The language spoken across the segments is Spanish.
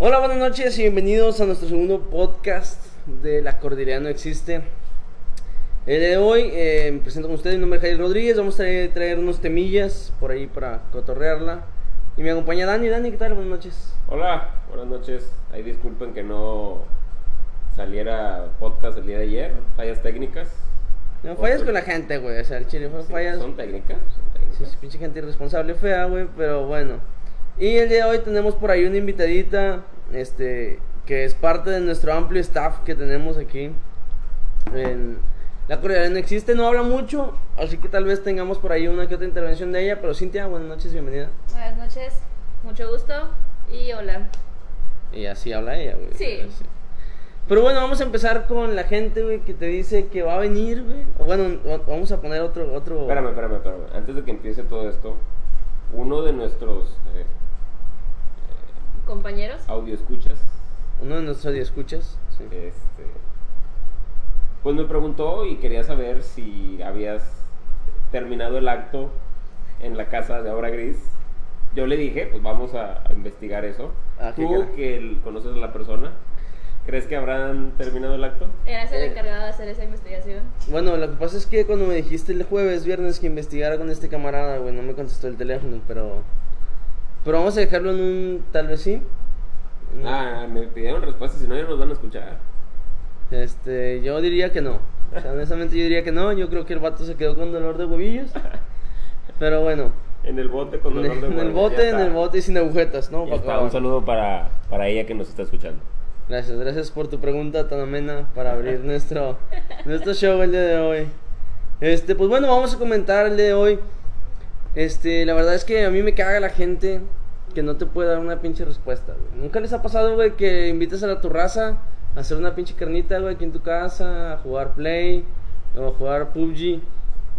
Hola, buenas noches y bienvenidos a nuestro segundo podcast de La Cordillera No Existe. El de hoy eh, me presento con ustedes, mi nombre es Jair Rodríguez, vamos a traer, traer unos temillas por ahí para cotorrearla. Y me acompaña Dani, Dani, ¿qué tal? Buenas noches. Hola, buenas noches. Ahí disculpen que no saliera podcast el día de ayer, fallas técnicas. No, fallas con la gente, güey, o sea, el chile fue fallas. Son técnicas, son técnicas. Sí, sí, pinche gente irresponsable, fea, güey, pero bueno. Y el día de hoy tenemos por ahí una invitadita, este, que es parte de nuestro amplio staff que tenemos aquí. En la Corea no existe, no habla mucho, así que tal vez tengamos por ahí una que otra intervención de ella, pero Cintia, buenas noches, bienvenida. Buenas noches, mucho gusto y hola. Y así habla ella, güey. Sí. Así. Pero bueno, vamos a empezar con la gente, güey, que te dice que va a venir, güey. O Bueno, vamos a poner otro, otro... Espérame, espérame, espérame. Antes de que empiece todo esto, uno de nuestros eh, Compañeros, audio escuchas, Uno de nuestros escuchas. Sí. este, pues me preguntó y quería saber si habías terminado el acto en la casa de Obra Gris. Yo le dije, pues vamos a, a investigar eso. Ah, qué Tú que el- conoces a la persona, ¿crees que habrán terminado el acto? eras el Eh. encargado de hacer esa investigación. Bueno, lo que pasa es que cuando me dijiste el jueves, viernes que investigara con este camarada, güey, no me contestó el teléfono, pero... Pero vamos a dejarlo en un tal vez sí. Ah, me pidieron respuestas, si no ya nos van a escuchar. Este, yo diría que no. O sea, honestamente yo diría que no. Yo creo que el vato se quedó con dolor de huevillos. Pero bueno, En el bote con dolor de en el bote, en el bote y sin agujetas, ¿no? Un saludo para, para ella que nos está escuchando. Gracias, gracias por tu pregunta tan amena para abrir nuestro, nuestro show el día de hoy. Este, pues bueno, vamos a comentar el día de hoy. Este, la verdad es que a mí me caga la gente que no te puede dar una pinche respuesta, güey. ¿Nunca les ha pasado, güey, que invitas a la tu raza a hacer una pinche carnita, güey, aquí en tu casa, a jugar Play o a jugar PUBG?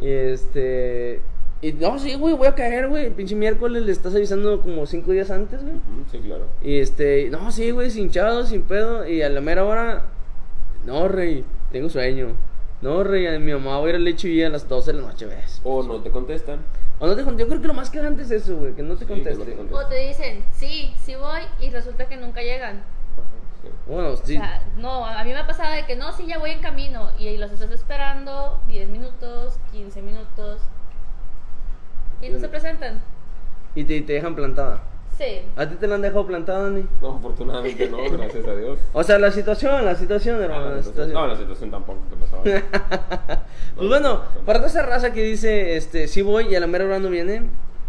Y este. Y no, sí, güey, voy a caer, güey. El pinche miércoles le estás avisando como cinco días antes, güey. Sí, claro. Y este, no, sí, güey, sin hinchado, sin pedo. Y a la mera hora, no, rey, tengo sueño. No, rey, a mi mamá va a ir al leche y a las 12 de la noche, ves. O no te contestan. O no te conté, yo creo que lo más cagante es eso, güey, que no te Sí, no conteste. contesten. O te dicen, sí, sí voy y resulta que nunca llegan. Sí. Bueno, O sí. sea, no, a mí me ha pasado de que no, sí, ya voy en camino y los estás esperando 10 minutos, 15 minutos y no se presentan. Y te, te dejan plantada. Sí. ¿A ti te la han dejado plantada, Dani? No, afortunadamente no, gracias a Dios. O sea, la situación, la situación, Ah, hermano. la la situación- situación. No, la situación tampoco te pasaba. Pues bueno, para toda esa raza que dice, este, sí voy y a la mera hora no viene,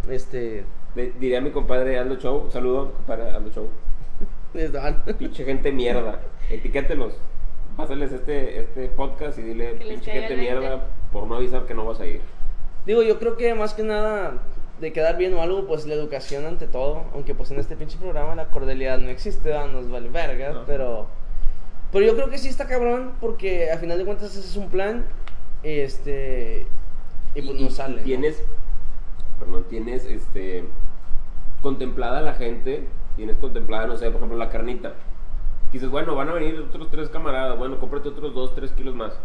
este, De- diría mi compadre Aldo Show, saludo, compadre Aldo Show. Pinche gente mierda. Etiquételos. Pásales este, este podcast y dile, Que pinche gente mierda, por no avisar que no vas a ir. Digo, yo creo que más que nada de quedar bien o algo, pues la educación ante todo. Aunque pues en este pinche programa la cordialidad no existe, ¿verdad? nos vale verga, No. pero... Pero yo creo que sí está cabrón porque a final de cuentas ese es un plan y este... Y pues no sale. ¿no? Tienes, perdón, tienes este, contemplada la gente, tienes contemplada, no sé, por ejemplo, la carnita. Dices, bueno, van a venir otros tres camaradas, bueno, cómprate otros dos, tres kilos más.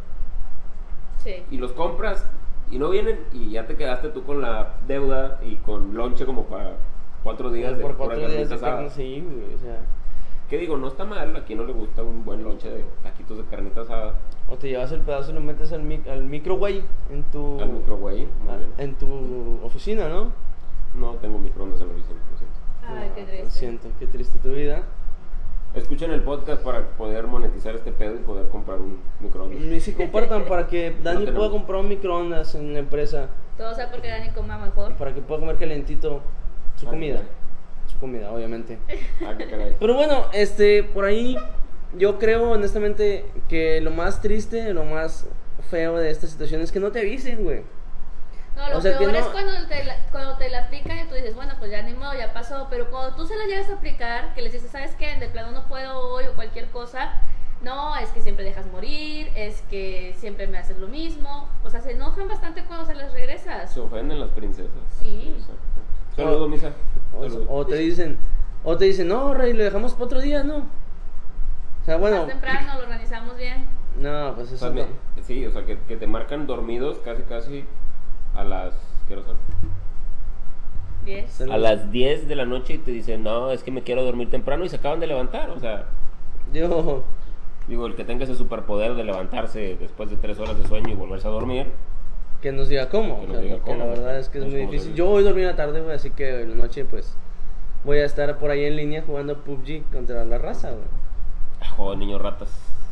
Sí. Y los compras y no vienen y ya te quedaste tú con la deuda y con lonche como para cuatro días de por cuatro días de carne, sí, güey, o sea... ¿Qué digo? No está mal, a quien no le gusta un buen lonche de taquitos de carnita asada O te llevas el pedazo y lo metes al, mic al micro, güey, en tu... al microwave. Muy ah, bien. En tu oficina, ¿no? No tengo microondas en la oficina, lo siento. Ay, qué Ah, triste. Lo siento, qué triste tu vida. Escuchen el podcast para poder monetizar este pedo y poder comprar un microondas. Y si compartan para que Dani pueda comprar un microondas en la empresa. Todo sea porque Dani coma mejor. Para que pueda comer calentito su Ah, comida. Su comida, obviamente. Ah, qué caray. Pero bueno, este, por ahí yo creo honestamente que lo más triste, lo más feo de esta situación es que no te avisen, güey. No, lo O sea, que peor no- es cuando te, la, cuando te la aplican y tú dices, bueno, pues ya ni modo, ya pasó. Pero cuando tú se la llegas a aplicar, que les dices, ¿sabes qué? De plano no puedo hoy o cualquier cosa. No, es que siempre dejas morir, es que siempre me haces lo mismo. O sea, se enojan bastante cuando se les regresas. Se ofenden las princesas. Sí. Saludos, Misa. O, Saludos. o te dicen, o te dicen, no, Rey, lo dejamos para otro día, ¿no? O sea, bueno. Más temprano lo organizamos bien. No, pues eso no. sí, o sea, que, que te marcan dormidos casi, casi a las. ¿Qué hora son? 10. Son a las 10 de la noche y te dicen, no, es que me quiero dormir temprano y se acaban de levantar. O sea, Yo, digo, el que tenga ese superpoder de levantarse después de 3 horas de sueño y volverse a dormir, que nos diga cómo. Que o nos sea, diga porque cómo, la verdad es que es muy difícil. Yo voy a dormir en la tarde, güey, así que en la noche, pues, voy a estar por ahí en línea jugando PUBG contra la raza, güey. ah, joder, niños ratas.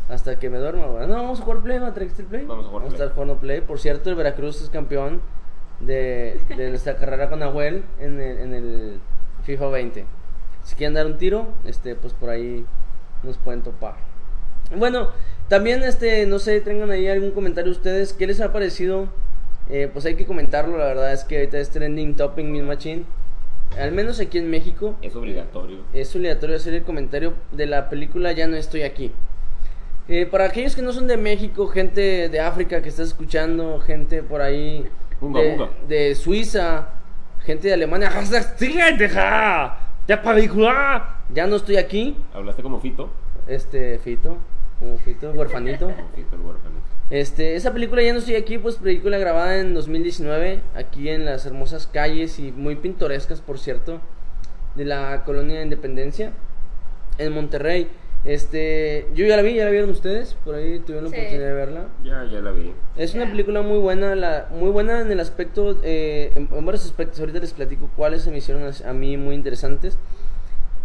Hasta que me duerma, güey. No, vamos a jugar Play, ¿no? ¿Trajiste el Play? Vamos a jugar Play. estar jugando Play. Por cierto, el Veracruz es campeón de, de nuestra carrera con Abuel en el, en el FIFA 20. Si quieren dar un tiro, este, pues por ahí nos pueden topar. Bueno, también, este, no sé, tengan ahí algún comentario ustedes. ¿Qué les ha parecido? Eh, pues hay que comentarlo, la verdad es que ahorita es trending topping Min Machine. Al menos aquí en México Es obligatorio. es obligatorio hacer el comentario de la película Ya no estoy aquí. Eh, para aquellos que no son de México, gente de África que está escuchando, gente por ahí Bunga, de, bunga. de Suiza, gente de Alemania, hashtag, "Síguete, ja, ¡Ya no estoy aquí, ¿Hablaste como Fito? este Fito, como Fito, huerfanito. Como Fito el huérfanito. Este, esa película ya no estoy aquí, pues película grabada en 2019, aquí en las hermosas calles y muy pintorescas, por cierto, de la colonia de Independencia, en Monterrey. Este, yo ya la vi, ya la vieron ustedes, por ahí tuvieron la Sí. oportunidad de verla. Ya, ya la vi. Es una película muy buena, la, muy buena en el aspecto, eh, en, en varios aspectos. Ahorita les platico cuáles se me hicieron a, a mí muy interesantes.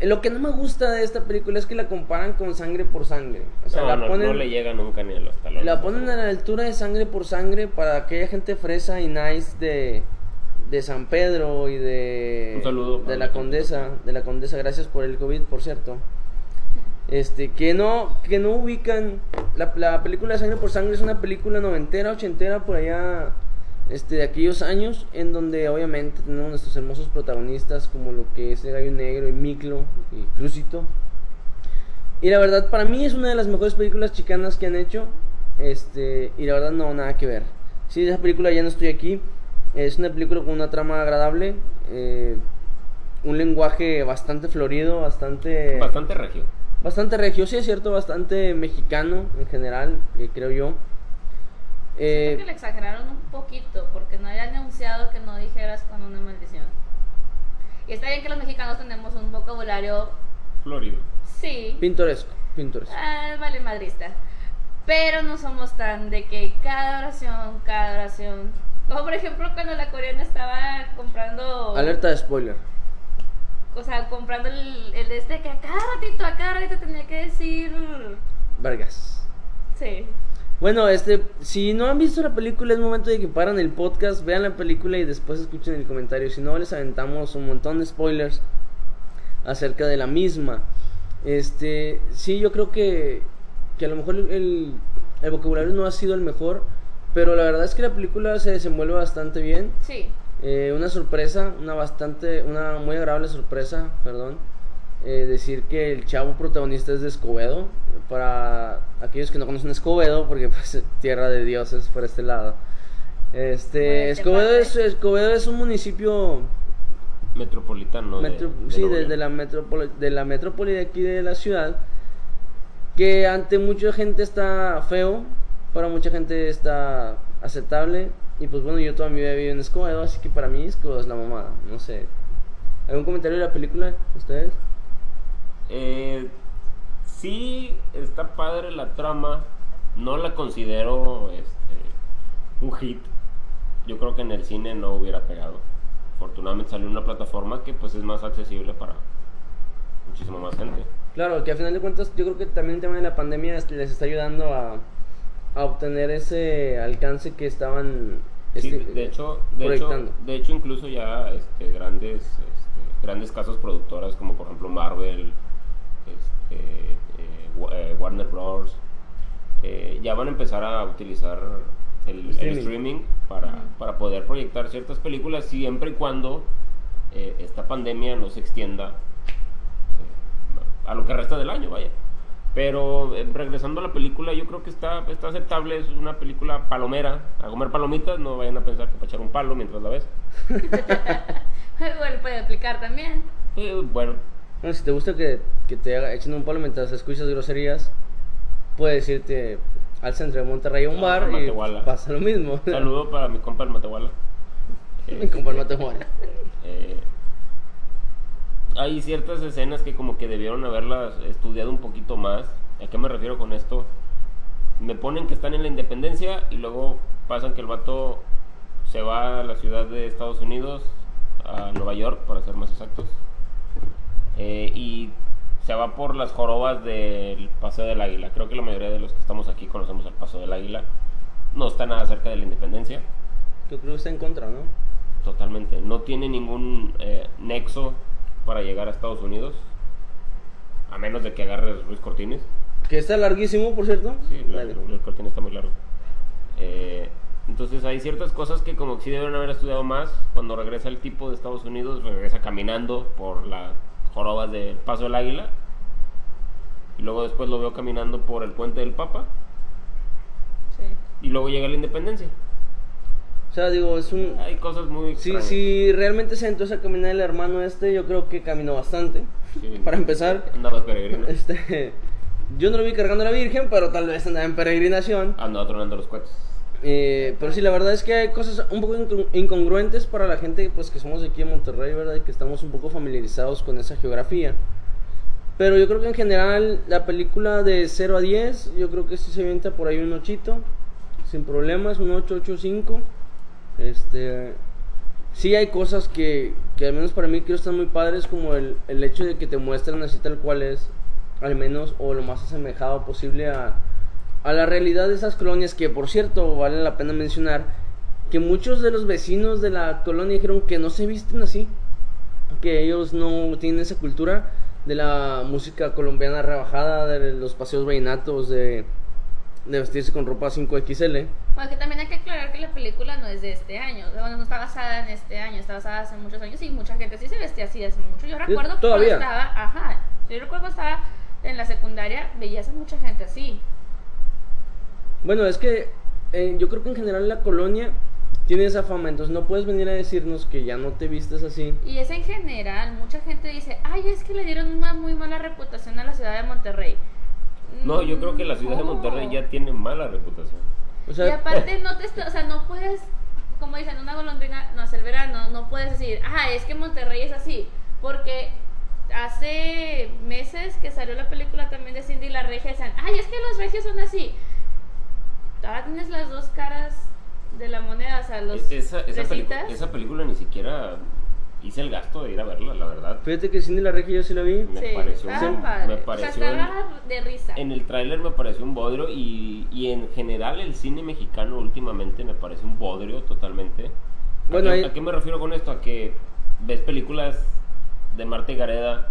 Eh, Lo que no me gusta de esta película es que la comparan con Sangre por Sangre. O sea, no, la no, ponen, no le llega nunca ni a los talones. la ponen a la altura de Sangre por Sangre para aquella gente fresa y nice de, de San Pedro y de, Un saludo de la. Condesa, de la Condesa. Gracias por el COVID, por cierto. Este, que no, que no ubican. La, la película Sangre por Sangre es una película noventera, ochentera por allá este, de aquellos años en donde obviamente tenemos nuestros hermosos protagonistas como lo que es el Gallo Negro y Miklo y Crucito. Y la verdad para mí es una de las mejores películas chicanas que han hecho este y la verdad no nada que ver. Si esa película ya no estoy aquí. Es una película con una trama agradable eh, un lenguaje bastante florido bastante Bastante regio. Bastante regio, sí es cierto, bastante mexicano en general, eh, creo yo. Eh, Siento que le exageraron un poquito porque no habían anunciado que no dijeras con una maldición. Y está bien que los mexicanos tenemos un vocabulario, Florido. sí, pintoresco, pintoresco. ah, vale madrista. Pero no somos tan de que cada oración, cada oración. Como por ejemplo cuando la coreana estaba comprando. Alerta de spoiler. O sea, comprando el, el de este que a cada ratito, a cada ratito tenía que decir. Vergas. Sí. Bueno, este, si no han visto la película, es momento de que paran el podcast, vean la película y después escuchen el comentario. Si no, les aventamos un montón de spoilers acerca de la misma. Este, sí, yo creo que, que a lo mejor el, el vocabulario no ha sido el mejor, pero la verdad es que la película se desenvuelve bastante bien. Sí. Eh, una sorpresa, una bastante, una muy agradable sorpresa, perdón. eh, decir que el chavo protagonista es de Escobedo. Para aquellos que no conocen Escobedo, porque pues tierra de dioses por este lado. Este, Muy Escobedo es, Escobedo es un municipio Metropolitano. metro- de sí, de, la metrópoli, de la metrópoli de aquí de la ciudad, que ante mucha gente está feo, para mucha gente está aceptable, y pues bueno, yo toda mi vida vivido en Escobedo, así que para mí Escobedo es la mamada, no sé. ¿Algún comentario de la película, ustedes? Eh, sí, está padre la trama. No la considero este, un hit. Yo creo que en el cine no hubiera pegado. Afortunadamente salió una plataforma que pues es más accesible para muchísima más gente. Claro, que a final de cuentas yo creo que también el tema de la pandemia es- les está ayudando a, a obtener ese alcance que estaban Sí, este, de hecho, de hecho, proyectando. de hecho incluso ya este, grandes, este, grandes casas productoras como por ejemplo Marvel, este, eh, eh, Warner Bros. eh, ya van a empezar a utilizar el, el Streaming. streaming, para, para poder proyectar ciertas películas siempre y cuando eh, esta pandemia no se extienda eh, a lo que resta del año, vaya. Pero eh, regresando a la película, yo creo que está, está aceptable. Es una película palomera. A comer palomitas, no vayan a pensar que para echar un palo mientras la ves. Igual puede aplicar también. Eh, bueno, Bueno, si te gusta que, que te haga, echen un palo mientras escuchas groserías, puedes irte al centro de Monterrey a un Ah, bar y Matehuala. pasa lo mismo. saludo para mi compa el Matehuala. Mi compa el Matehuala. Eh, hay ciertas escenas que como que debieron haberlas estudiado un poquito más. ¿A qué me refiero con esto? Me ponen que están en la independencia y luego pasan que el vato se va a la ciudad de Estados Unidos, a Nueva York, para ser más exactos. Eh, y se va por las jorobas del Paseo del Águila. Creo que la mayoría de los que estamos aquí conocemos el Paseo del Águila. No está nada cerca de la independencia. Yo creo que está en contra, ¿no? Totalmente. No tiene ningún eh, nexo para llegar a Estados Unidos. A menos de que agarres Ruiz Cortines. Que está larguísimo, por cierto. Sí, Dale. Ruiz Cortines está muy largo. Eh, entonces hay ciertas cosas que como que sí deben haber estudiado más. Cuando regresa el tipo de Estados Unidos, regresa caminando por las jorobas del Paso del Águila. Y luego después lo veo caminando por el puente del Papa. Sí. Y luego llega la independencia. O sea, digo, es un... Hay cosas muy Si, extrañas. si realmente se entró a caminar el hermano este, yo creo que caminó bastante. Sí. Para empezar, Andaba peregrino. este, yo no lo vi cargando a la Virgen, pero tal vez andaba en peregrinación. Andaba tronando los cohetes. Eh, pero sí, la verdad es que hay cosas un poco incon- incongruentes para la gente pues que somos de aquí en Monterrey, ¿verdad? Y que estamos un poco familiarizados con esa geografía. Pero yo creo que en general la película de 0 a 10, yo creo que sí se avienta por ahí un ochito, sin problemas, un 8, 8, 5. Este, sí hay cosas que, que al menos para mí creo están muy padres, como el, el hecho de que te muestran así tal cual es, al menos, o lo más asemejado posible a, a la realidad de esas colonias, que por cierto, vale la pena mencionar, que muchos de los vecinos de la colonia dijeron que no se visten así, que ellos no tienen esa cultura de la música colombiana rebajada, de los paseos vallenatos, de, de vestirse con ropa 5XL. Bueno, que también hay que aclarar que la película no es de este año. Bueno, no está basada en este año, está basada hace muchos años y mucha gente sí se vestía así hace mucho. Yo recuerdo que todavía. cuando estaba, ajá, yo recuerdo cuando estaba en la secundaria, veías a mucha gente así. Bueno, es que eh, yo creo que en general la colonia tiene esa fama, entonces no puedes venir a decirnos que ya no te vistes así. Y es en general, mucha gente dice, ay, es que le dieron una muy mala reputación a la ciudad de Monterrey. No, yo creo que la ciudad de No. Monterrey ya tiene mala reputación. O sea, y aparte no te o sea, no puedes, como dicen, una golondrina no hace el verano, no puedes decir, ah, es que Monterrey es así, porque hace meses que salió la película también de Cindy y la Regia, decían, ay, es que los regios son así. Ahora tienes las dos caras de la moneda, o sea, los E-, esa, esa, esa película ni siquiera hice el gasto de ir a verla, la verdad. fíjate que Cindy la Regia yo sí la vi. Me Sí, pareció, un- me o sea, pareció de risa. en el tráiler me pareció un bodrio y, y en general el cine mexicano últimamente me parece un bodrio totalmente. Bueno, ¿A, qué, ahí- a qué me refiero con esto? A que ves películas de Marta y Gareda,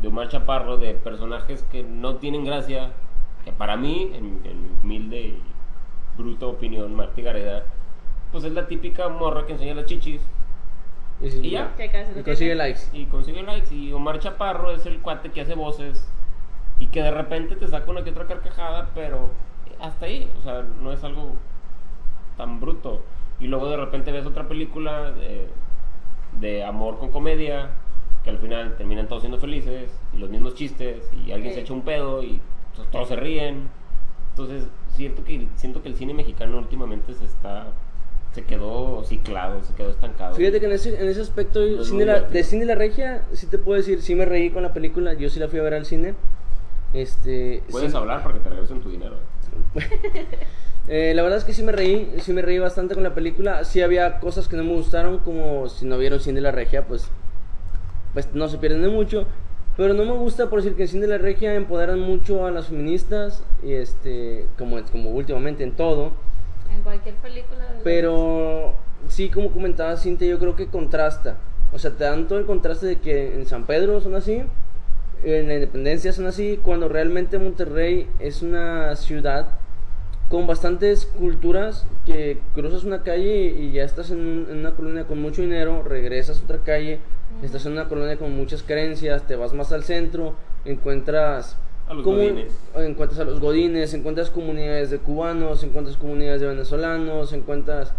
de Omar Chaparro, de personajes que no tienen gracia, que para mí, en, en mi humilde y bruta opinión, Marta y Gareda, pues es la típica morra que enseña las chichis Y, sí, Y ya. Y consigue likes. y consigue likes. Y Omar Chaparro es el cuate que hace voces y que de repente te saca una que otra carcajada, pero hasta ahí, o sea, no es algo tan bruto. Y luego de repente ves otra película de, de amor con comedia, que al final terminan todos siendo felices, y los mismos chistes, y alguien se Sí. echa un pedo, y to- todos se ríen. Entonces, siento que, siento que el cine mexicano últimamente se está. Se quedó ciclado, se quedó estancado. Fíjate que en ese, en ese aspecto, No muy la- de Cindy la Regia, sí te puedo decir, sí me reí con la película, yo sí la fui a ver al cine. Este, Puedes sí- hablar para que te regresen tu dinero. Eh, la verdad es que sí me reí, sí me reí bastante con la película. Sí había cosas que no me gustaron, como si no vieron Cine la Regia, pues, pues no se pierden de mucho. Pero no me gusta por decir que en Cine la Regia empoderan mucho a las feministas, y este, como, como últimamente en todo. En cualquier película. de- Pero sí, como comentaba Cintia, yo creo que contrasta. O sea, te dan todo el contraste de que en San Pedro son así, en la Independencia son así, cuando realmente Monterrey es una ciudad con bastantes culturas que cruzas una calle y ya estás en una colonia con mucho dinero, regresas a otra calle, estás en una colonia con muchas creencias, te vas más al centro, encuentras A los godines. encuentras a los godines, encuentras comunidades de cubanos, encuentras comunidades de venezolanos, encuentras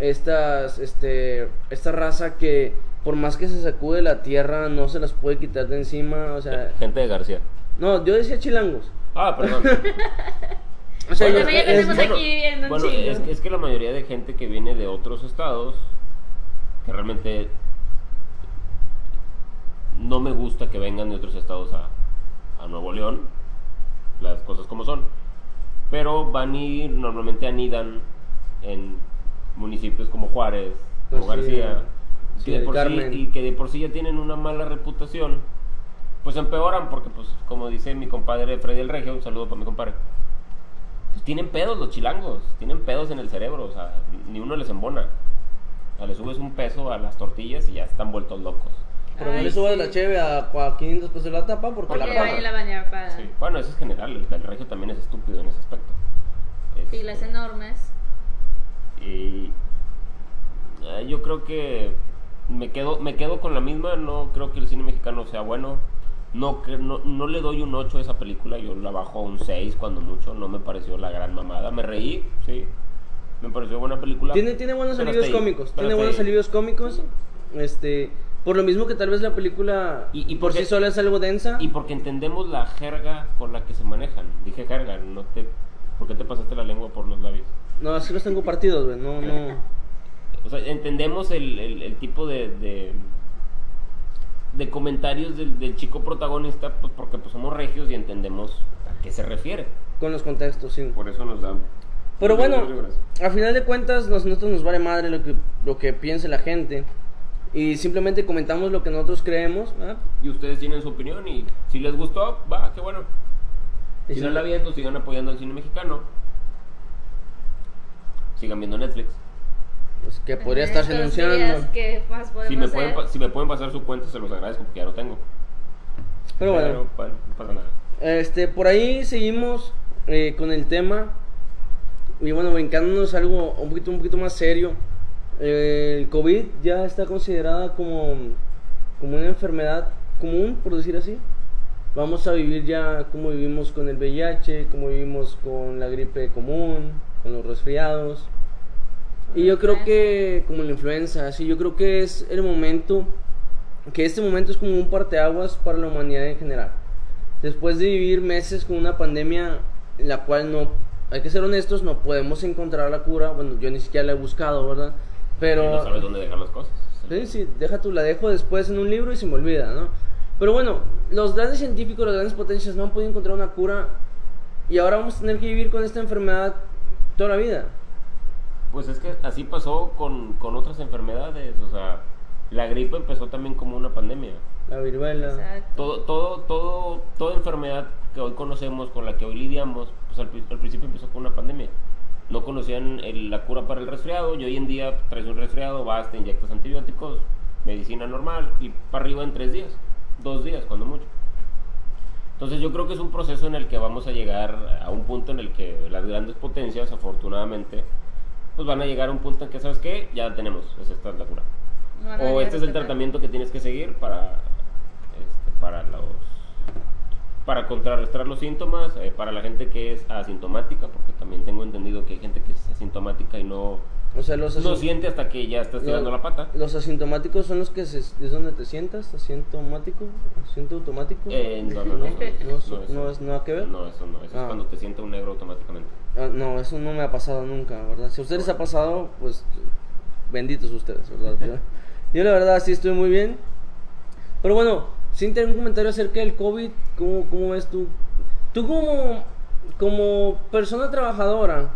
estas este esta raza que por más que se sacude la tierra no se las puede quitar de encima, o sea, Gente de García. no, yo decía chilangos. Ah, perdón. O sea, Bueno, yo- ya es- tenemos aquí viviendo bueno, es, es que la mayoría de gente que viene de otros estados, que realmente no me gusta que vengan de otros estados a, a Nuevo León, las cosas como son. Pero van y normalmente anidan en municipios como Juárez, como Pues García, sí, que de el por sí- Carmen. y que de por sí ya tienen una mala reputación, pues empeoran porque, pues, como dice mi compadre Freddy el Regio, un saludo para mi compadre, pues tienen pedos los chilangos, tienen pedos en el cerebro, o sea, ni uno les embona. O sea, le subes un peso a las tortillas y ya están vueltos locos. Pero no le subas sí. la cheve a, a 500 pesos la tapa porque, Porque la paga. la Sí. Bueno, eso es general, el, el regio también es estúpido en ese aspecto. Este, filas enormes. Y eh, yo creo que me quedo, me quedo con la misma, no creo que el cine mexicano sea bueno. No, que- no, no le doy un 8 a esa película, yo la bajo a un 6 cuando mucho, no me pareció la gran mamada. Me reí, sí, me pareció buena película. Tiene, tiene buenos alivios cómicos. Tiene buenos alivios cómicos. Este, por lo mismo que tal vez la película Y- y por porque- sí sola es algo densa. Y porque entendemos la jerga con la que se manejan. Dije jerga, no te... ¿Por qué te pasaste la lengua por los labios? No, así los tengo partidos, güey. No, no. O sea, entendemos el, el- el tipo de, de, de comentarios del, del chico protagonista, pues porque pues, somos regios y entendemos a qué se refiere. Con los contextos, sí. Por eso nos da... Pero bueno, a final de cuentas, nos- nosotros nos vale madre lo que, lo que piense la gente. Y simplemente comentamos lo que nosotros creemos. ¿verdad? Y ustedes tienen su opinión y si les gustó, va, qué bueno. Y Si si no la viendo, sigan apoyando al cine mexicano. Sigan viendo Netflix. pues, que podría En estarse estos anunciando. días, ¿Qué más podemos Si me, pueden, pa- si me pueden pasar su cuenta, se los agradezco porque ya lo tengo. Pero bueno. bueno, no pasa nada. Este, por ahí seguimos eh, con el tema. Y bueno, brincándonos algo un poquito, un poquito más serio. El COVID ya está considerada como, como una enfermedad común, por decir así. Vamos a vivir ya como vivimos con el VIH, como vivimos con la gripe común, con los resfriados. Y yo creo que, como la influenza, sí, yo creo que es el momento, que este momento es como un parteaguas para la humanidad en general. Después de vivir meses con una pandemia en la cual no, hay que ser honestos, no podemos encontrar la cura. Bueno, yo ni siquiera la he buscado, ¿verdad? Pero... Y no sabes dónde dejar las cosas. Sí, sí, deja tú, la dejo después en un libro y se me olvida, ¿no? Pero bueno, los grandes científicos, las grandes potencias no han podido encontrar una cura y ahora vamos a tener que vivir con esta enfermedad toda la vida. Pues es que así pasó con, con otras enfermedades. O sea, la gripe empezó también como una pandemia. La viruela. Exacto. Todo, todo, todo, toda enfermedad que hoy conocemos, con la que hoy lidiamos, pues al, al principio empezó con una pandemia. No conocían el- la cura para el resfriado y hoy en día traes un resfriado, vas, te inyectas antibióticos, medicina normal y para arriba en tres días, dos días, cuando mucho. Entonces yo creo que es un proceso en el que vamos a llegar a un punto en el que las grandes potencias, afortunadamente, pues van a llegar a un punto en que, ¿sabes qué? Ya tenemos, es esta es la cura. O este es el tratamiento que tienes que seguir para, este, para los para contrarrestar los síntomas, eh, para la gente que es asintomática, porque también tengo entendido que hay gente que es asintomática y no, O sea, los, no siente hasta que ya estás tirando la pata. los asintomáticos son los que se, es donde te sientas, asintomático, asiento automático. Eh, no, no, no, no, eso- no, eso- no es nada que ver. No, eso no, eso Ah. es cuando te sienta un negro automáticamente. Ah, no, eso no me ha pasado nunca, ¿verdad? Si a ustedes les ha pasado, pues benditos ustedes, ¿verdad? Yo la verdad sí estoy muy bien. Pero bueno, sin tener un comentario acerca del COVID, ¿cómo, cómo ves tú? Tú como, como persona trabajadora,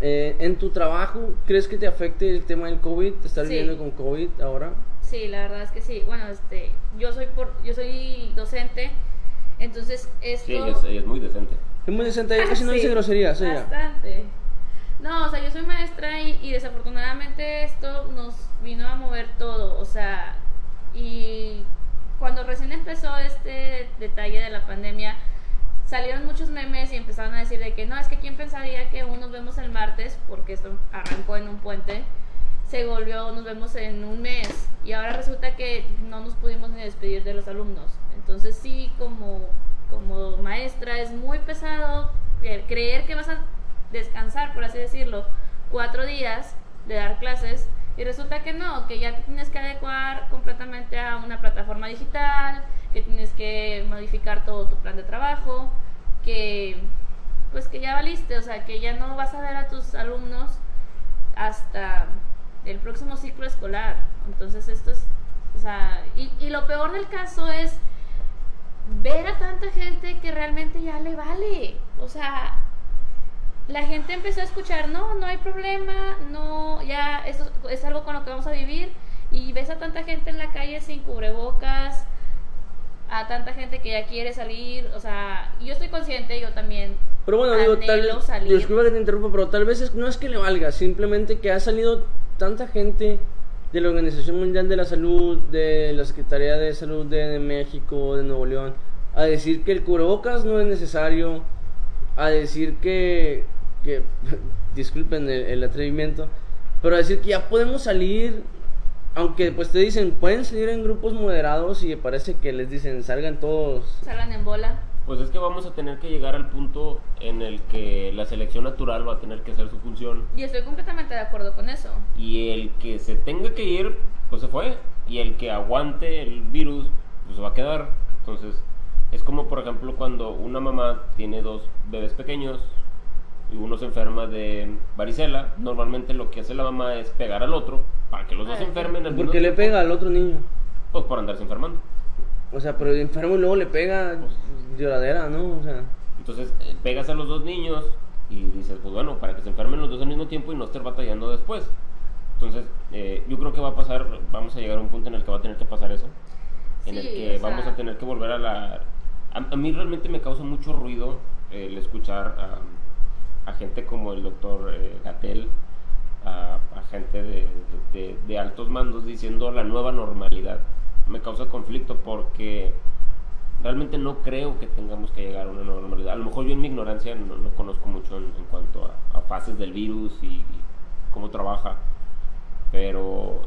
eh, en tu trabajo, ¿crees que te afecte el tema del COVID? ¿Te estás Sí. viviendo con COVID ahora? Sí, la verdad es que sí. Bueno, este, yo soy por, yo soy docente, entonces esto. Sí, ella es, ella es muy decente. Es muy decente, ella casi no Sí, dice groserías, ella. Bastante. No, o sea, yo soy maestra y, y desafortunadamente esto nos vino a mover todo. O sea, y cuando recién empezó este detalle de la pandemia, salieron muchos memes y empezaron a decir de que no, es que quién pensaría que uno nos vemos el martes, porque esto arrancó en un puente, se volvió, nos vemos en un mes y ahora resulta que no nos pudimos ni despedir de los alumnos. Entonces sí, como, como maestra es muy pesado cre- creer que vas a descansar, por así decirlo, cuatro días de dar clases y resulta que no, que ya te tienes que adecuar completamente a una plataforma digital, que tienes que modificar todo tu plan de trabajo, que pues que ya valiste, o sea, que ya no vas a ver a tus alumnos hasta el próximo ciclo escolar. Entonces esto es, O sea, y, y lo peor del caso es ver a tanta gente que realmente ya le vale. O sea, la gente empezó a escuchar, no, no hay problema, no, ya esto es algo con lo que vamos a vivir. Y ves a tanta gente en la calle sin cubrebocas, a tanta gente que ya quiere salir, o sea, yo estoy consciente, yo también. Pero bueno, digo, tal salir. disculpa que te interrumpa, pero tal vez es- no es que le valga, simplemente que ha salido tanta gente de la Organización Mundial de la Salud, de la Secretaría de Salud de, de México, de Nuevo León, a decir que el cubrebocas no es necesario, a decir que, que disculpen el, el atrevimiento, pero a decir que ya podemos salir, aunque pues te dicen, pueden salir en grupos moderados y parece que les dicen, salgan todos. Salgan en bola. Pues es que vamos a tener que llegar al punto en el que la selección natural va a tener que hacer su función Y estoy completamente de acuerdo con eso. y el que se tenga que ir, pues se fue. Y el que aguante el virus, pues se va a quedar. Entonces, es como por ejemplo cuando una mamá tiene dos bebés pequeños y uno se enferma de varicela, normalmente lo que hace la mamá es pegar al otro para que los dos se Ay, enfermen. al mismo Porque le tiempo, pega al otro niño. Pues por andarse enfermando. O sea, pero el enfermo y luego le pega lloradera, ¿no? O sea, Entonces eh, pegas a los dos niños y dices, pues bueno, para que se enfermen los dos al mismo tiempo y no estar batallando después. Entonces, eh, yo creo que va a pasar, vamos a llegar a un punto en el que va a tener que pasar eso. En el Sí, que o sea- vamos a tener que volver a la... A, a mí realmente me causa mucho ruido eh, el escuchar a, a gente como el doctor Gatel, a, gente de, altos mandos diciendo la nueva normalidad. Me causa conflicto porque realmente no creo que tengamos que llegar a una nueva normalidad. A lo mejor yo en mi ignorancia no, no conozco mucho en, cuanto a, fases del virus y, cómo trabaja, pero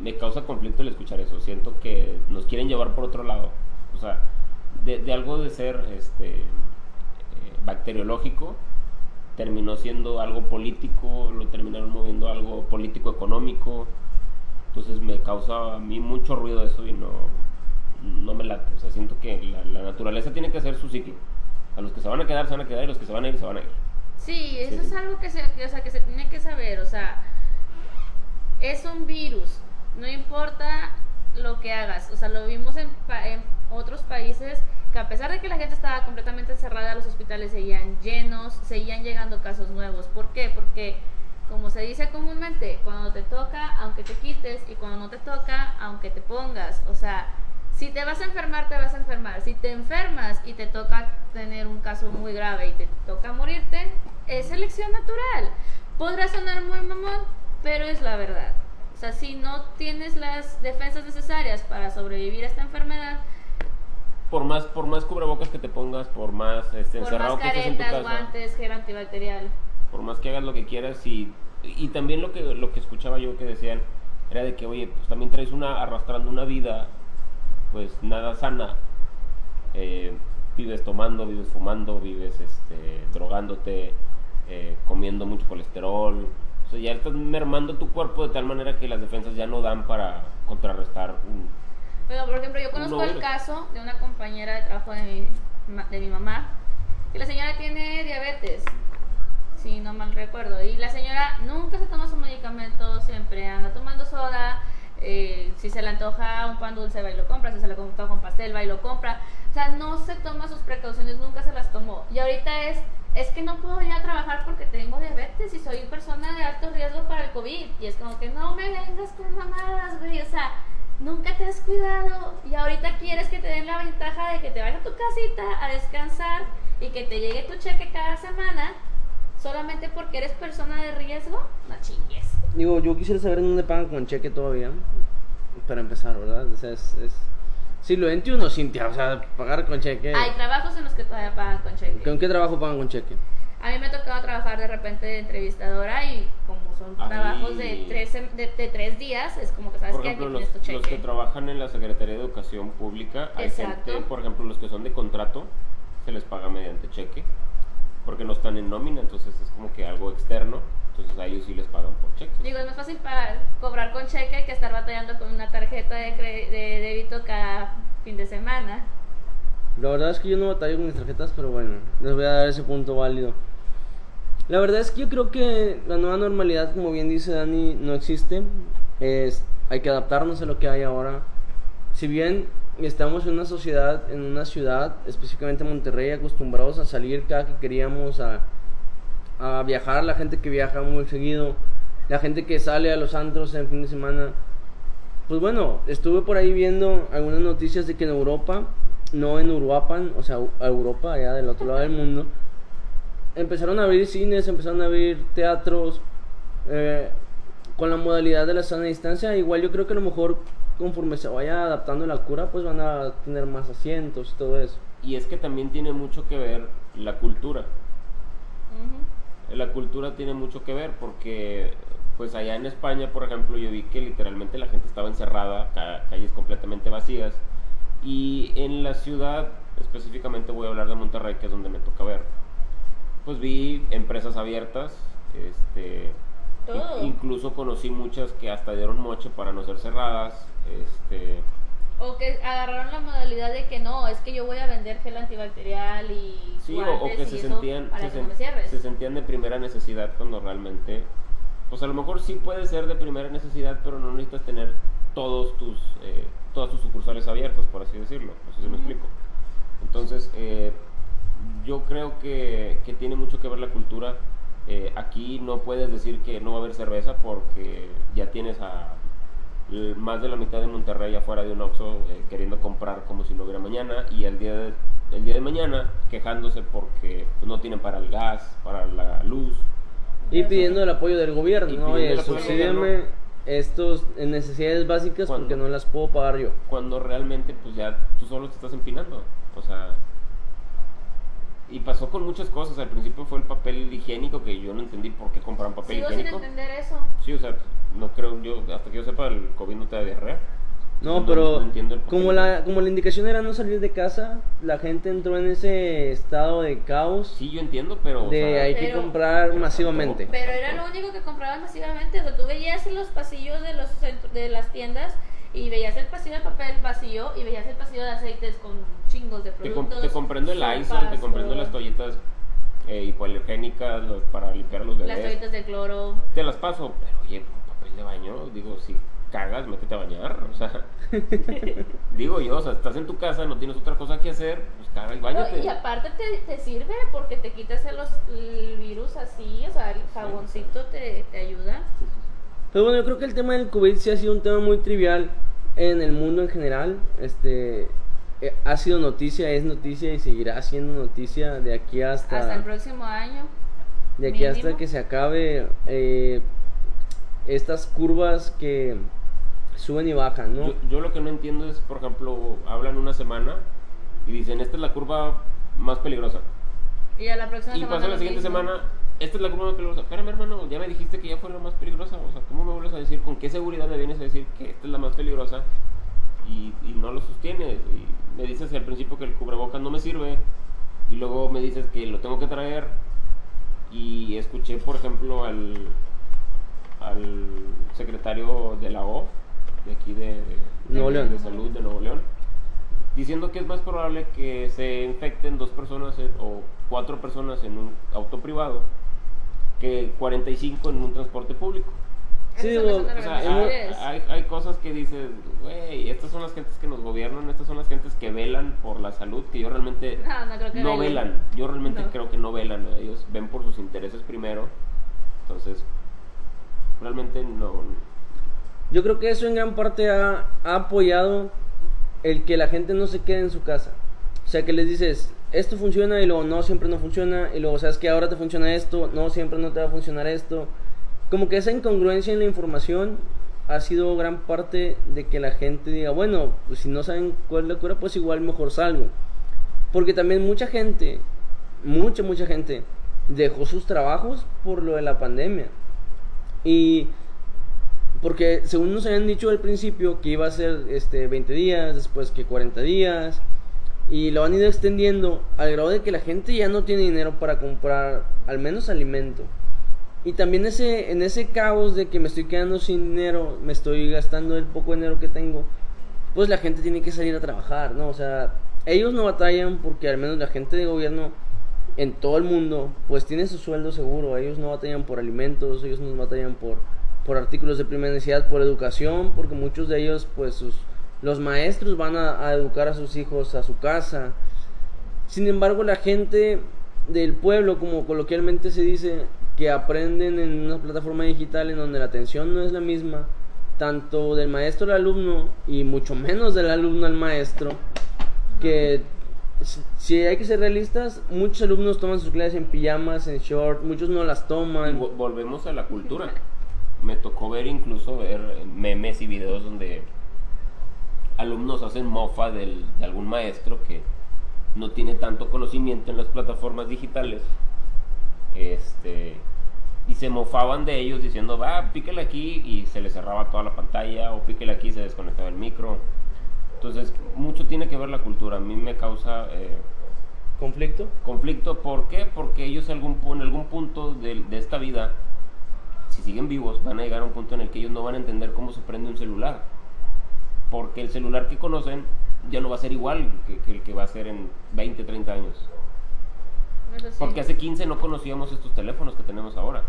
me causa conflicto el escuchar eso. Siento que nos quieren llevar por otro lado. O sea, de, de algo de ser este, eh, bacteriológico, terminó siendo algo político, lo terminaron moviendo a algo político-económico. Entonces me causa a mí mucho ruido eso y no, no me late. O sea, siento que la, la naturaleza tiene que hacer su ciclo. A los que se van a quedar, se van a quedar y los que se van a ir, se van a ir. Sí, eso Sí. es algo que se, o sea, que se tiene que saber, o sea, es un virus, no importa lo que hagas, o sea, lo vimos en, pa- en otros países que a pesar de que la gente estaba completamente encerrada, los hospitales seguían llenos, seguían llegando casos nuevos. ¿Por qué? Porque, como se dice comúnmente, cuando te toca, aunque te quites, y cuando no te toca, aunque te pongas, o sea, si te vas a enfermar, te vas a enfermar. Si te enfermas y te toca tener un caso muy grave y te toca morirte, es selección natural. Podrá sonar muy mamón, pero es la verdad. Sea, si no tienes las defensas necesarias para sobrevivir a esta enfermedad, Por más, por más cubrebocas que te pongas, por más este, por encerrado más que estés en tu caretas, casa, guantes, gel antibacterial. por más que hagas lo que quieras y, y también lo que, lo que escuchaba yo que decían era de que, oye, pues también traes una, arrastrando una vida, pues nada sana. Eh, vives tomando, vives fumando, vives este, drogándote, eh, comiendo mucho colesterol. Ya estás mermando tu cuerpo de tal manera que las defensas ya no dan para contrarrestar un... Bueno, por ejemplo, yo conozco No, el caso de una compañera de trabajo de mi, de mi mamá, que la señora tiene diabetes, si no mal recuerdo, y la señora nunca se toma su medicamento, siempre anda tomando soda, eh, si se le antoja un pan dulce va y lo compra, si se le antoja un pastel va y lo compra, o sea, no se toma sus precauciones, nunca se las tomó, y ahorita es, es que no puedo ir a trabajar porque tengo diabetes y soy persona de alto riesgo para el COVID, y es como que no me vengas con mamadas, güey, o sea, nunca te has cuidado y ahorita quieres que te den la ventaja de que te vayas a tu casita a descansar y que te llegue tu cheque cada semana solamente porque eres persona de riesgo, no chingues. digo, yo quisiera saber en dónde pagan con cheque todavía. Para empezar, ¿verdad? O sea, es, es siglo XXI, Cintia, o sea, pagar con cheque. Hay trabajos en los que todavía pagan con cheque. ¿Con qué trabajo pagan con cheque? A mí me ha tocado trabajar de repente de entrevistadora y como son Ay. trabajos de tres, sem- de, de tres días, es como que sabes Por que aquí ejemplo, los, los que trabajan en la Secretaría de Educación Pública, hay Exacto. gente, por ejemplo, los que son de contrato, se les paga mediante cheque, porque no están en nómina, entonces es como que algo externo, entonces a ellos sí les pagan por cheque. Digo, es más fácil para cobrar con cheque que estar batallando con una tarjeta de, de débito cada fin de semana. La verdad es que yo no batallo con mis tarjetas, pero bueno, les voy a dar ese punto válido. La verdad es que yo creo que la nueva normalidad, como bien dice Dani, no existe. Es, hay que adaptarnos a lo que hay ahora. si bien estamos en una sociedad, en una ciudad, específicamente Monterrey, acostumbrados a salir cada que queríamos a, a viajar, la gente que viaja muy seguido, la gente que sale a los antros en fin de semana. Pues bueno, estuve por ahí viendo algunas noticias de que en Europa, no en Uruapan, o sea, a Europa, allá del otro lado del mundo, empezaron a abrir cines, empezaron a abrir teatros, eh, con la modalidad de la sana distancia. Igual yo creo que a lo mejor conforme se vaya adaptando la cura, pues van a tener más asientos y todo eso. Y es que también tiene mucho que ver la cultura. Ujú. La cultura tiene mucho que ver porque, pues allá en España, por ejemplo, yo vi que literalmente la gente estaba encerrada, ca- calles completamente vacías. Y en la ciudad, específicamente voy a hablar de Monterrey, que es donde me toca ver, pues vi empresas abiertas, este, Todo. incluso conocí muchas que hasta dieron moche para no ser cerradas, este, O que agarraron la modalidad de que no, es que yo voy a vender gel antibacterial y Sí, o, o que y se eso sentían, para se, que no me se sentían de primera necesidad cuando realmente, pues a lo mejor sí puede ser de primera necesidad, pero no necesitas tener todos tus, eh, todas tus sucursales abiertas, por así decirlo, no sé si me Ujú. explico. Entonces, eh, yo creo que, que tiene mucho que ver la cultura. Eh, aquí no puedes decir que no va a haber cerveza porque ya tienes a más de la mitad de Monterrey afuera de un Oxxo eh, queriendo comprar como si no hubiera mañana y el día de, el día de mañana quejándose porque pues, no tienen para el gas, para la luz. Y Eso. pidiendo el apoyo del gobierno, Y ¿no? pidiendo Oye, subsídiame estos en necesidades básicas porque no las puedo pagar yo. cuando realmente pues ya tú solo te estás empinando. O sea, y pasó con muchas cosas. Al principio fue el papel higiénico que yo no entendí por qué compraron papel Sigo sin higiénico. entender eso. Sí, o sea, no creo yo, hasta que yo sepa, el COVID no te da diarrea. No, pero no como la, como la indicación era no salir de casa, la gente entró en ese estado de caos Sí, yo entiendo, pero. o de sea, hay que Pero- comprar pero masivamente. Pero era lo único que compraban masivamente. O sea, tú veías en los pasillos de, los de las tiendas y veías el pasillo de papel vacío y veías el pasillo de aceites con chingos de Te, com- productos. te comprendo el Lysol, te comprendo las toallitas eh, hipoalergénicas los- para limpiar los Las bebés. toallitas de cloro. Te las paso, pero oye, de baño, digo, si cagas, métete a bañar, o sea. digo yo, o sea, estás en tu casa, no tienes otra cosa que hacer, pues caga y No, bañate. y aparte te, te sirve porque te quitas el, virus así, o sea, el jaboncito te, te ayuda. Pero bueno, yo creo que el tema del COVID sí ha sido un tema muy trivial en el mundo en general. Este eh, ha sido noticia, es noticia y seguirá siendo noticia de aquí hasta, Hasta el próximo año. de aquí hasta que se acabe eh, estas curvas que suben y bajan, ¿no? Yo, yo lo que no entiendo es, por ejemplo, hablan una semana y dicen, esta es la curva más peligrosa. Y a la próxima Y semana. pasa la siguiente mismo. semana, esta es la curva más peligrosa. Espérame, hermano, ya me dijiste que ya fue la más peligrosa. O sea, ¿cómo me vuelves a decir? ¿Con qué seguridad me vienes a decir que esta es la más peligrosa? Y, y no lo sostienes. Y me dices al principio que el cubrebocas no me sirve. Y luego me dices que lo tengo que traer. Y escuché, por ejemplo, al, al secretario de la O, de aquí de, de- Nuevo de- León. de salud de Nuevo León, diciendo que es más probable que se infecten dos personas en- o cuatro personas en un auto privado que 45 en un transporte público. Sí, las O sea, hay, hay- hay cosas que dices, güey, estas son las gentes que nos gobiernan, estas son las gentes que velan por la salud, que yo realmente No, no creo que no velan. Yo realmente No. creo que no velan. Ellos ven por sus intereses primero. Entonces, realmente no. Yo creo que eso en gran parte ha, apoyado el que la gente no se quede en su casa. O sea, que les dices, esto funciona y luego no, siempre no funciona. Y luego, sabes que ahora te funciona esto, no, siempre no te va a funcionar esto. Como que esa incongruencia en la información ha sido gran parte de que la gente diga, bueno, pues si no saben cuál es la cura, pues igual mejor salgo. Porque también mucha gente, mucha, mucha gente, dejó sus trabajos por lo de la pandemia. Y porque según nos habían dicho al principio que iba a ser este 20 días, después que 40 días y lo han ido extendiendo al grado de que la gente ya no tiene dinero para comprar al menos alimento. Y también ese en ese caos de que me estoy quedando sin dinero, me estoy gastando el poco dinero que tengo, pues la gente tiene que salir a trabajar, ¿no? O sea, ellos no batallan porque al menos la gente de gobierno en todo el mundo pues tiene su sueldo seguro, ellos no batallan por alimentos, ellos no batallan por por artículos de primera necesidad, por educación, porque muchos de ellos, pues sus, Los maestros van a, a educar a sus hijos a su casa. Sin embargo, la gente del pueblo, como coloquialmente se dice, que aprenden en una plataforma digital en donde la atención no es la misma, tanto del maestro al alumno y mucho menos del alumno al maestro, que si- hay que ser realistas, muchos alumnos toman sus clases en pijamas, en short, muchos no las toman. vo- volvemos a la cultura. Me tocó ver incluso ver memes y videos donde alumnos hacen mofa del- de algún maestro que no tiene tanto conocimiento en las plataformas digitales. Este y se mofaban de ellos diciendo, va, píquele aquí y se le cerraba toda la pantalla, o píquele aquí y se desconectaba el micro. Entonces, mucho tiene que ver la cultura. A mí me causa eh, ¿Conflicto? conflicto. ¿Por qué? Porque ellos algún, en algún punto de, de esta vida, si siguen vivos, van a llegar a un punto en el que ellos no van a entender cómo se prende un celular. Porque el celular que conocen ya no va a ser igual que, que el que va a ser en 20, 30 años. Sí. Porque hace 15 no conocíamos estos teléfonos que tenemos ahora.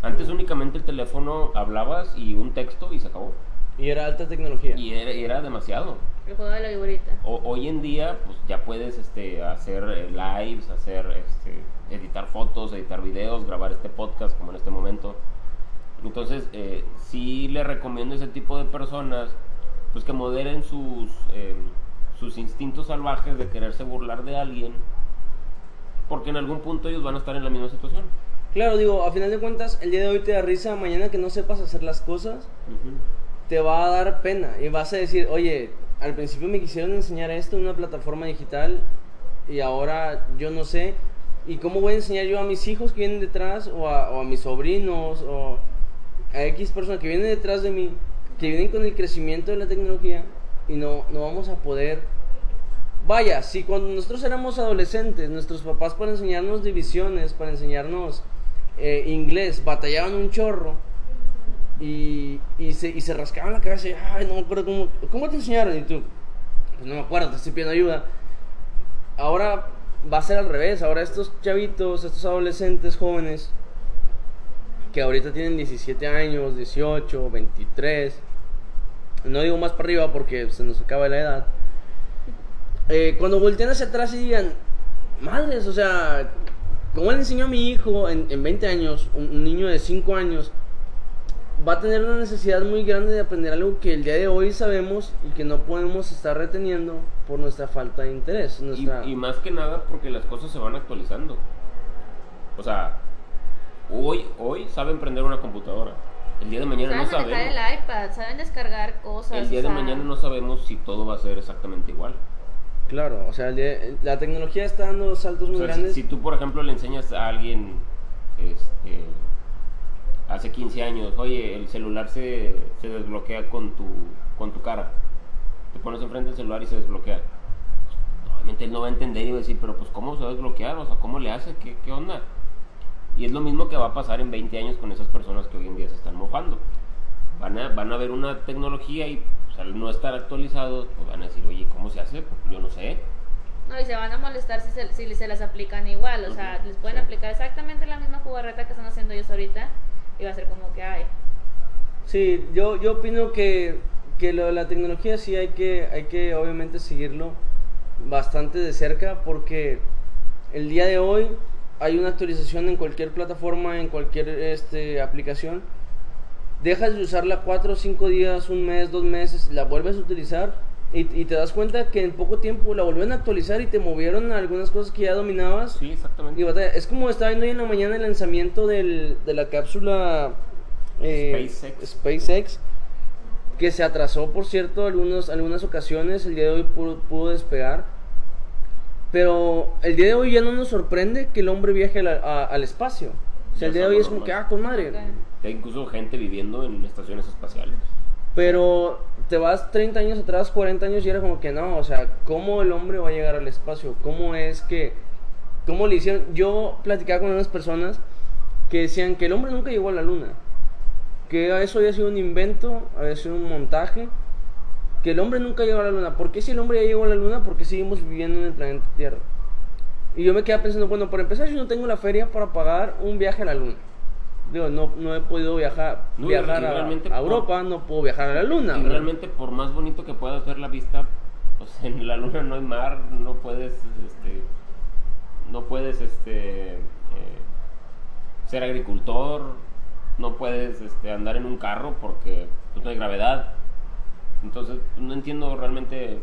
Antes únicamente el teléfono hablabas y un texto y se acabó. Y era alta tecnología. Y era, era demasiado. El juego de la viborita. O- hoy en día, pues ya puedes este, hacer eh, lives, hacer, este, editar fotos, editar videos, grabar este podcast como en este momento. Entonces, eh, sí le recomiendo a ese tipo de personas, pues que moderen sus, eh, sus instintos salvajes de quererse burlar de alguien, porque en algún punto ellos van a estar en la misma situación. Claro, digo, a final de cuentas, el día de hoy te da risa, mañana que no sepas hacer las cosas, te va a dar pena y vas a decir, oye, al principio me quisieron enseñar esto en una plataforma digital y ahora yo no sé. ¿Y cómo voy a enseñar yo a mis hijos que vienen detrás o a, mis sobrinos o a X personas que vienen detrás de mí, que vienen con el crecimiento de la tecnología y no, no vamos a poder... Vaya, si cuando nosotros éramos adolescentes, nuestros papás para enseñarnos divisiones, para enseñarnos eh, inglés, batallaban un chorro, y, y, se, y se rascaban la cabeza y, ay, no me acuerdo cómo, ¿cómo te enseñaron? Y tú, pues no me acuerdo, te estoy pidiendo ayuda. Ahora va a ser al revés, ahora estos chavitos, estos adolescentes jóvenes, que ahorita tienen 17 años, 18, 23, no digo más para arriba porque se nos acaba la edad, eh, cuando voltean hacia atrás y digan, madres, o sea, ¿cómo le enseño a mi hijo en, en 20 años, un, un niño de 5 años, va a tener una necesidad muy grande de aprender algo que el día de hoy sabemos y que no podemos estar reteniendo por nuestra falta de interés. Y, Nuestra... y más que nada porque las cosas se van actualizando. O sea, hoy, hoy saben prender una computadora. El día de mañana no Saben sabemos. el iPad, saben descargar cosas. El día de sea, mañana no sabemos si todo va a ser exactamente igual. Claro, o sea, el día- la tecnología está dando saltos O muy si, grandes. si tú, por ejemplo, le enseñas a alguien este, hace 15 años, oye, el celular se, se desbloquea con tu, con tu cara. Te pones enfrente del celular y se desbloquea. Obviamente él no va a entender y va a decir, pero pues ¿cómo se va a desbloquear? O sea, ¿cómo le hace? ¿Qué, qué onda? Y es lo mismo que va a pasar en 20 años con esas personas que hoy en día se están mofando. Van a, van a ver una tecnología y pues, al no estar actualizados, pues van a decir, oye, ¿cómo se hace? Pues yo no sé. No, y se van a molestar si se, si se las aplican igual. O sea, Ujú, les pueden sí. aplicar exactamente la misma jugarreta que están haciendo ellos ahorita. Va a ser como que, ay, Sí, yo, yo opino que, que lo de la tecnología sí hay que, hay que obviamente seguirlo bastante de cerca porque el día de hoy hay una actualización en cualquier plataforma, en cualquier este, aplicación. Dejas de usarla cuatro o cinco días, un mes, dos meses, la vuelves a utilizar y, y te das cuenta que en poco tiempo la volvieron a actualizar y te movieron a algunas cosas que ya dominabas. Sí, exactamente. Y batalla. Es como estaba viendo hoy en la mañana el lanzamiento del, de la cápsula eh, SpaceX. SpaceX, que se atrasó, por cierto, algunos, algunas ocasiones. El día de hoy pudo, pudo despegar. Pero el día de hoy ya no nos sorprende que el hombre viaje al, a- al espacio. O sea, el día de hoy es como que, ah, con madre. Hay incluso gente viviendo en estaciones espaciales. Pero te vas 30 años atrás, 40 años y era como que no, o sea, ¿cómo el hombre va a llegar al espacio? ¿Cómo es que, cómo le hicieron? Yo platicaba con unas personas que decían que el hombre nunca llegó a la luna, que eso había sido un invento, había sido un montaje, que el hombre nunca llegó a la luna. ¿Por qué si el hombre ya llegó a la luna, por qué seguimos viviendo en el planeta Tierra? Y yo me quedaba pensando, bueno, por empezar yo no tengo la feria para pagar un viaje a la luna. Digo, no, no he podido viajar, No, viajar a, por- Europa, no puedo viajar a la luna. Y realmente, por más bonito que puedas ver la vista, pues en la luna no hay mar, no puedes, este, no puedes, este, eh, ser agricultor, no puedes, este, andar en un carro porque pues, no hay gravedad. Entonces, no entiendo realmente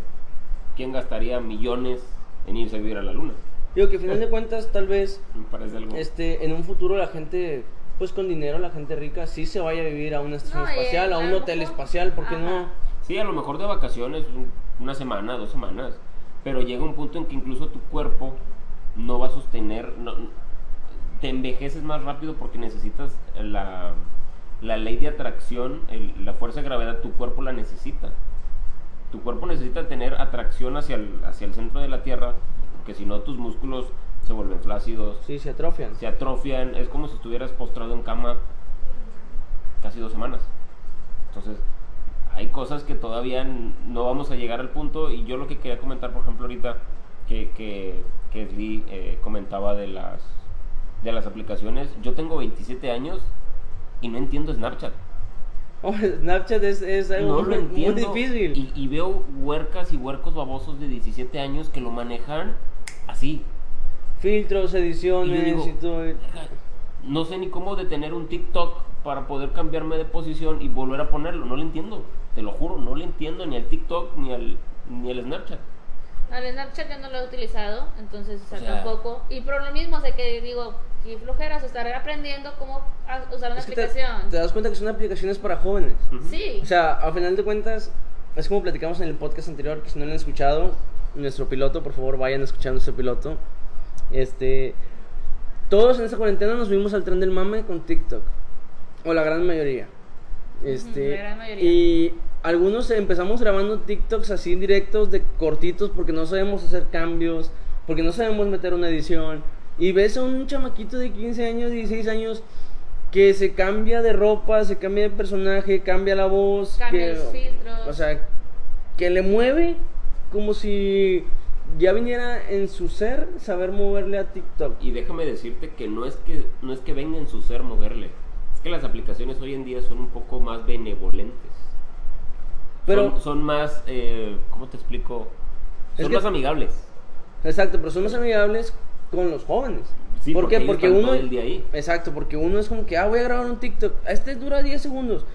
quién gastaría millones en irse a vivir a la luna. Digo que al final de cuentas, tal vez Me parece algo. este, en un futuro la gente, pues con dinero, la gente rica, sí se vaya a vivir a una estación No, espacial, a a un hotel mejor- espacial, ¿por qué Ajá. no? Sí, a lo mejor de vacaciones, un- una semana, dos semanas, pero llega un punto en que incluso tu cuerpo no va a sostener, no- te envejeces más rápido porque necesitas la, la ley de atracción, el- la fuerza de gravedad, tu cuerpo la necesita. Tu cuerpo necesita tener atracción hacia el, hacia el centro de la Tierra, porque si no tus músculos se vuelven flácidos, Sí, se atrofian. se atrofian, es como si estuvieras postrado en cama casi dos semanas. Entonces, hay cosas que todavía no vamos a llegar al punto y yo lo que quería comentar, por ejemplo, ahorita que, que, que Sli, eh, comentaba de las, de las aplicaciones, yo tengo 27 años y no entiendo Snapchat. Oh, Snapchat es, es algo No muy, muy difícil. Y, y veo huercas y huercos babosos de 17 años que lo manejan así. Filtros, Y ediciones yo digo, y todo. No sé ni cómo detener un TikTok para poder cambiarme de posición y volver a ponerlo. No lo entiendo. Te lo juro, no le entiendo ni al TikTok ni al, ni al Snapchat. Al Snapchat yo no lo he utilizado, entonces o sea, O sea- tampoco. Y por lo mismo, sé que digo, y flojeras, estaré aprendiendo cómo a- usar una Es que te, aplicación. te das cuenta que son aplicaciones para jóvenes. Ujú. Sí. O sea, a final de cuentas, es como platicamos en el podcast anterior, que si no lo han escuchado, nuestro piloto, por favor vayan escuchando ese piloto. Este, todos en esta cuarentena nos vimos al tren del mame con TikTok, o la gran mayoría. Este, la gran mayoría. Y algunos empezamos grabando TikToks así directos de cortitos porque no sabemos hacer cambios, porque no sabemos meter una edición. Y ves a un chamaquito de 15 años, 16 años que se cambia de ropa, se cambia de personaje, cambia la voz, Cambia que, los filtros. o sea, que le mueve como si ya viniera en su ser saber moverle a TikTok. Y déjame decirte que no es que no es que venga en su ser moverle. Es que las aplicaciones hoy en día son un poco más benevolentes. Pero- son, son más, eh, ¿cómo te explico? Son que- más amigables. Exacto, pero son más amigables con los jóvenes. Sí, ¿Por porque Porque uno. ahí. Exacto, porque uno es como que, ah, voy a grabar un TikTok. Este dura 10 segundos.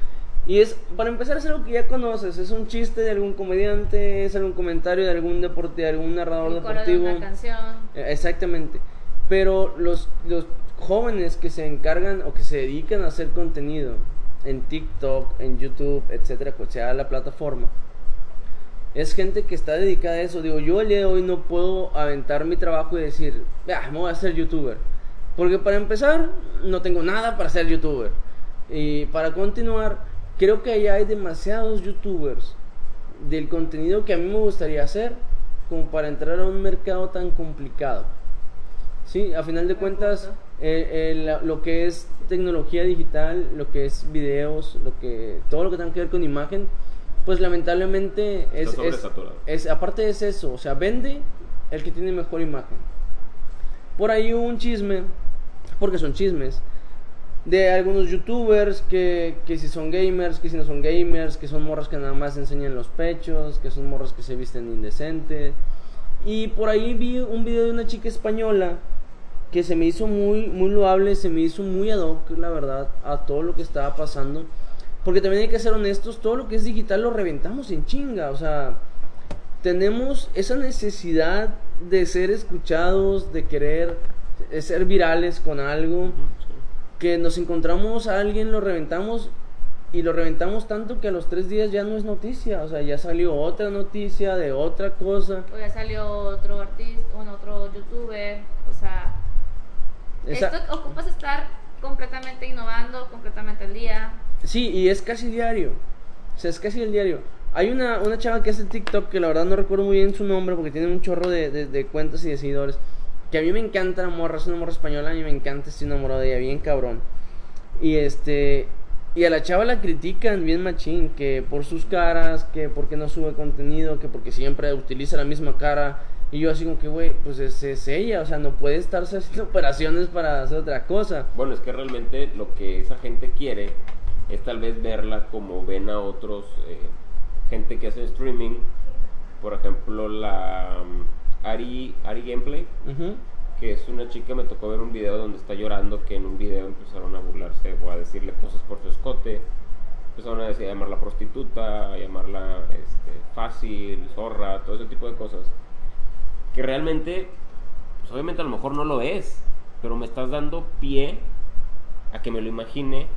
Y es, para empezar, es algo que ya conoces. Es un chiste de algún comediante, es algún comentario de algún deporte, de algún narrador el coro de deportivo. una canción. Eh, Exactamente. Pero los, los jóvenes que se encargan o que se dedican a hacer contenido en TikTok, en YouTube, etcétera, cual sea la plataforma, es gente que está dedicada a eso. Digo, yo el día de hoy no puedo aventar mi trabajo y decir, ah, me voy a hacer youtuber. Porque para empezar, no tengo nada para ser youtuber. Y para continuar, creo que allá hay demasiados youtubers del contenido que a mí me gustaría hacer como para entrar a un mercado tan complicado. Sí, a final de cuentas, eh, eh, la- lo que es tecnología digital, lo que es videos, lo que todo lo que tenga que ver con imagen, pues lamentablemente es, es, es- aparte es eso, o sea, vende el que tiene mejor imagen. Por ahí hubo un chisme, porque son chismes, de algunos youtubers que, que si son gamers, que si no son gamers, que son morras que nada más enseñan los pechos, que son morras que se visten indecentes. Y por ahí vi un video de una chica española que se me hizo muy, muy loable, se me hizo muy ad hoc, la verdad, a todo lo que estaba pasando. Porque también hay que ser honestos, todo lo que es digital lo reventamos en chinga, o sea, tenemos esa necesidad de ser escuchados, de querer ser virales con algo. Que nos encontramos a alguien, lo reventamos y lo reventamos tanto que a los tres días ya no es noticia, o sea, ya salió otra noticia de otra cosa. O ya salió otro artista, bueno, otro youtuber. O sea, Esa- esto ocupas estar completamente innovando, completamente al día. Sí, y es casi diario, o sea, es casi el diario. Hay una, una chava que hace TikTok que la verdad no recuerdo muy bien su nombre porque tiene un chorro de, de- de cuentas y de seguidores. Que a mí me encanta la morra, es una morra española, a mí me encanta, estoy enamorado de ella, bien cabrón. Y este. Y a la chava la critican bien machín, que por sus caras, que porque no sube contenido, que porque siempre utiliza la misma cara Y yo así como que, güey, pues es, es ella, o sea, no puede estarse haciendo operaciones para hacer otra cosa. Bueno, es que realmente lo que esa gente quiere es tal vez verla como ven a otros eh, gente que hace streaming. Por ejemplo, la um, Ari, Ari Gameplay, Ujú. que es una chica, me tocó ver un video donde está llorando, que en un video empezaron a burlarse o a decirle cosas por su escote. Empezaron a, decir, a llamarla prostituta, a llamarla este, fácil, zorra, todo ese tipo de cosas. Que realmente, pues obviamente a lo mejor no lo es, pero me estás dando pie a que me lo imagine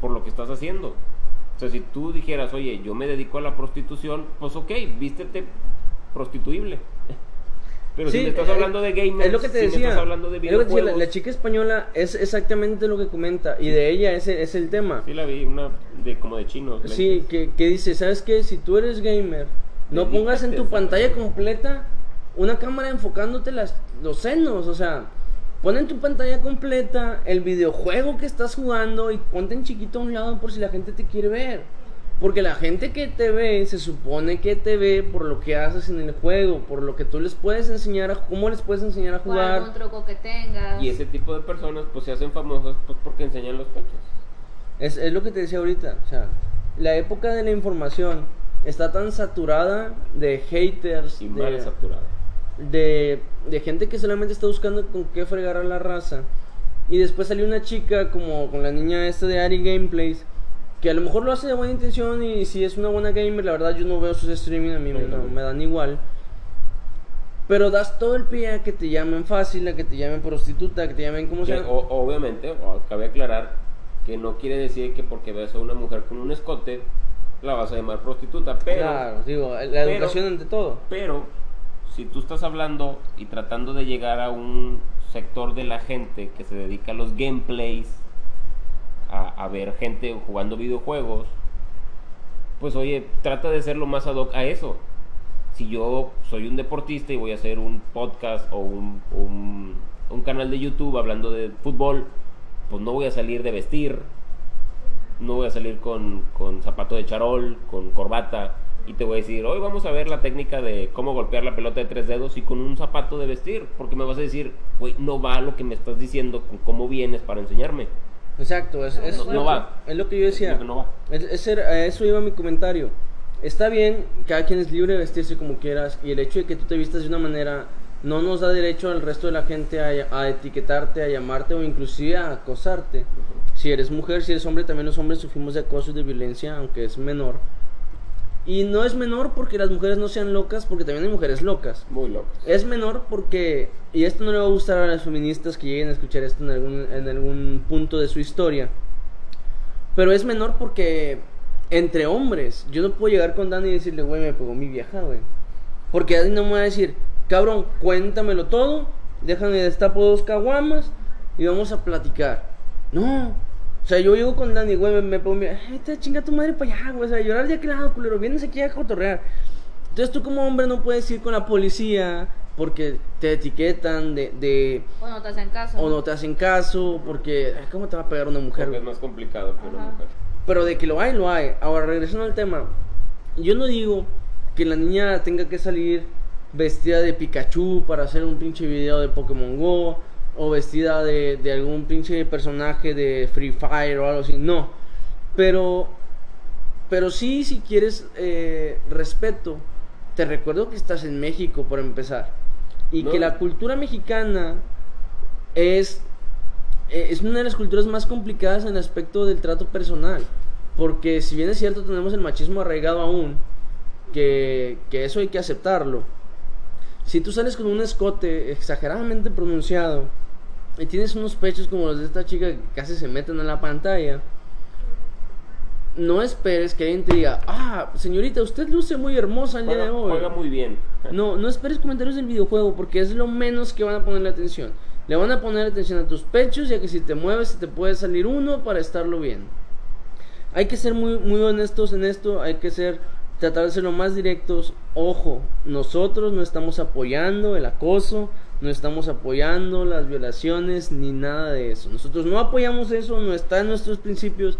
por lo que estás haciendo. O sea, si tú dijeras, oye, yo me dedico a la prostitución, pues ok, vístete prostituible. Pero si Sí, me estás eh, hablando de gamers, Es lo que te si decía. me estás hablando de decía, la, videojuegos, la chica española es exactamente lo que comenta. Y de ella es, el- es el tema. Sí la vi, una de como de chinos. Sí, que, que dice, ¿sabes qué? Si tú eres gamer, no Dedícate pongas en tu pantalla completa una cámara enfocándote las, los senos. O sea, pon en tu pantalla completa el videojuego que estás jugando y ponte en chiquito a un lado por si la gente te quiere ver. Porque la gente que te ve se supone que te ve por lo que haces en el juego, por lo que tú les puedes enseñar, a, cómo les puedes enseñar a O algún jugar. truco que tengas. Y ese tipo de personas pues se hacen famosas pues porque enseñan los pechos. Es, es lo que te decía ahorita. O sea, la época de la información está tan saturada de haters, Y mal de, saturado. de, de gente que solamente está buscando con qué fregar a la raza. Y después salió una chica como con la niña esta de Ari Gameplays, que a lo mejor lo hace de buena intención y si es una buena gamer, la verdad yo no veo sus streaming, a mí No, me, no- también. me dan igual. Pero das todo el pie a que te llamen fácil, a que te llamen prostituta, a que te llamen como sea. obviamente, cabe aclarar que no quiere decir que porque ves a una mujer con un escote la vas a llamar prostituta, pero claro, digo, la pero- educación ante todo. Pero si tú estás hablando y tratando de llegar a un sector de la gente que se dedica a los gameplays, a, ver gente jugando videojuegos, pues oye, trata de ser lo más ad hoc a eso. Si yo soy un deportista y voy a hacer un podcast o un, un, un canal de YouTube hablando de fútbol, pues no voy a salir de vestir, no voy a salir con, con zapato de charol, con corbata, y te voy a decir, hoy vamos a ver la técnica de cómo golpear la pelota de tres dedos y con un zapato de vestir, porque me vas a decir, güey, no va lo que me estás diciendo con cómo vienes para enseñarme. Exacto, es, es, No- no lo, va. es lo que yo decía. Es lo que no va. Es- ese era- a eso iba mi comentario. Está bien, cada quien es libre de vestirse como quieras y el hecho de que tú te vistas de una manera no nos da derecho al resto de la gente a, a etiquetarte, a llamarte o inclusive a acosarte. Si eres mujer, si eres hombre, también los hombres sufrimos de acoso y de violencia, aunque es menor. Y no es menor porque las mujeres no sean locas, porque también hay mujeres locas. Muy loco. Es menor porque, y esto no le va a gustar a las feministas que lleguen a escuchar esto en algún, en algún punto de su historia, pero es menor porque entre hombres, yo no puedo llegar con Dani y decirle, güey, me pegó mi vieja, güey. Porque Dani no me va a decir, cabrón, cuéntamelo todo, déjame destapo dos caguamas y vamos a platicar. No. O sea, yo llego con Dani, güey, me, me pongo, ay, te chinga tu madre para allá, güey. O sea, llorar de aquel lado, culero. Vienes aquí a cotorrear. Entonces tú como hombre no puedes ir con la policía porque te etiquetan de, de O no te hacen caso. o no te hacen caso, porque ¿cómo te va a pegar una mujer? Porque es más complicado que una mujer. Pero de que lo hay, lo hay. Ahora, regresando al tema, yo no digo que la niña tenga que salir vestida de Pikachu para hacer un pinche video de Pokémon Go o vestida de, de algún pinche personaje de Free Fire o algo así. No. Pero, pero sí, si quieres eh, respeto, te recuerdo que estás en México por empezar. Y No. que la cultura mexicana es eh, es una de las culturas más complicadas en el aspecto del trato personal. Porque si bien es cierto tenemos el machismo arraigado aún, que, que eso hay que aceptarlo. Si tú sales con un escote exageradamente pronunciado y tienes unos pechos como los de esta chica que casi se meten en la pantalla, no esperes que alguien te diga, ah, señorita, usted luce muy hermosa el día de hoy. juega muy bien. No, no esperes comentarios del videojuego porque es lo menos que van a ponerle atención. Le van a poner atención a tus pechos ya que si te mueves se te puede salir uno para estarlo bien. Hay que ser muy, muy honestos en esto, hay que ser, tratar de ser lo más directos. Ojo, nosotros no estamos apoyando el acoso, no estamos apoyando las violaciones ni nada de eso. Nosotros no apoyamos eso, no está en nuestros principios.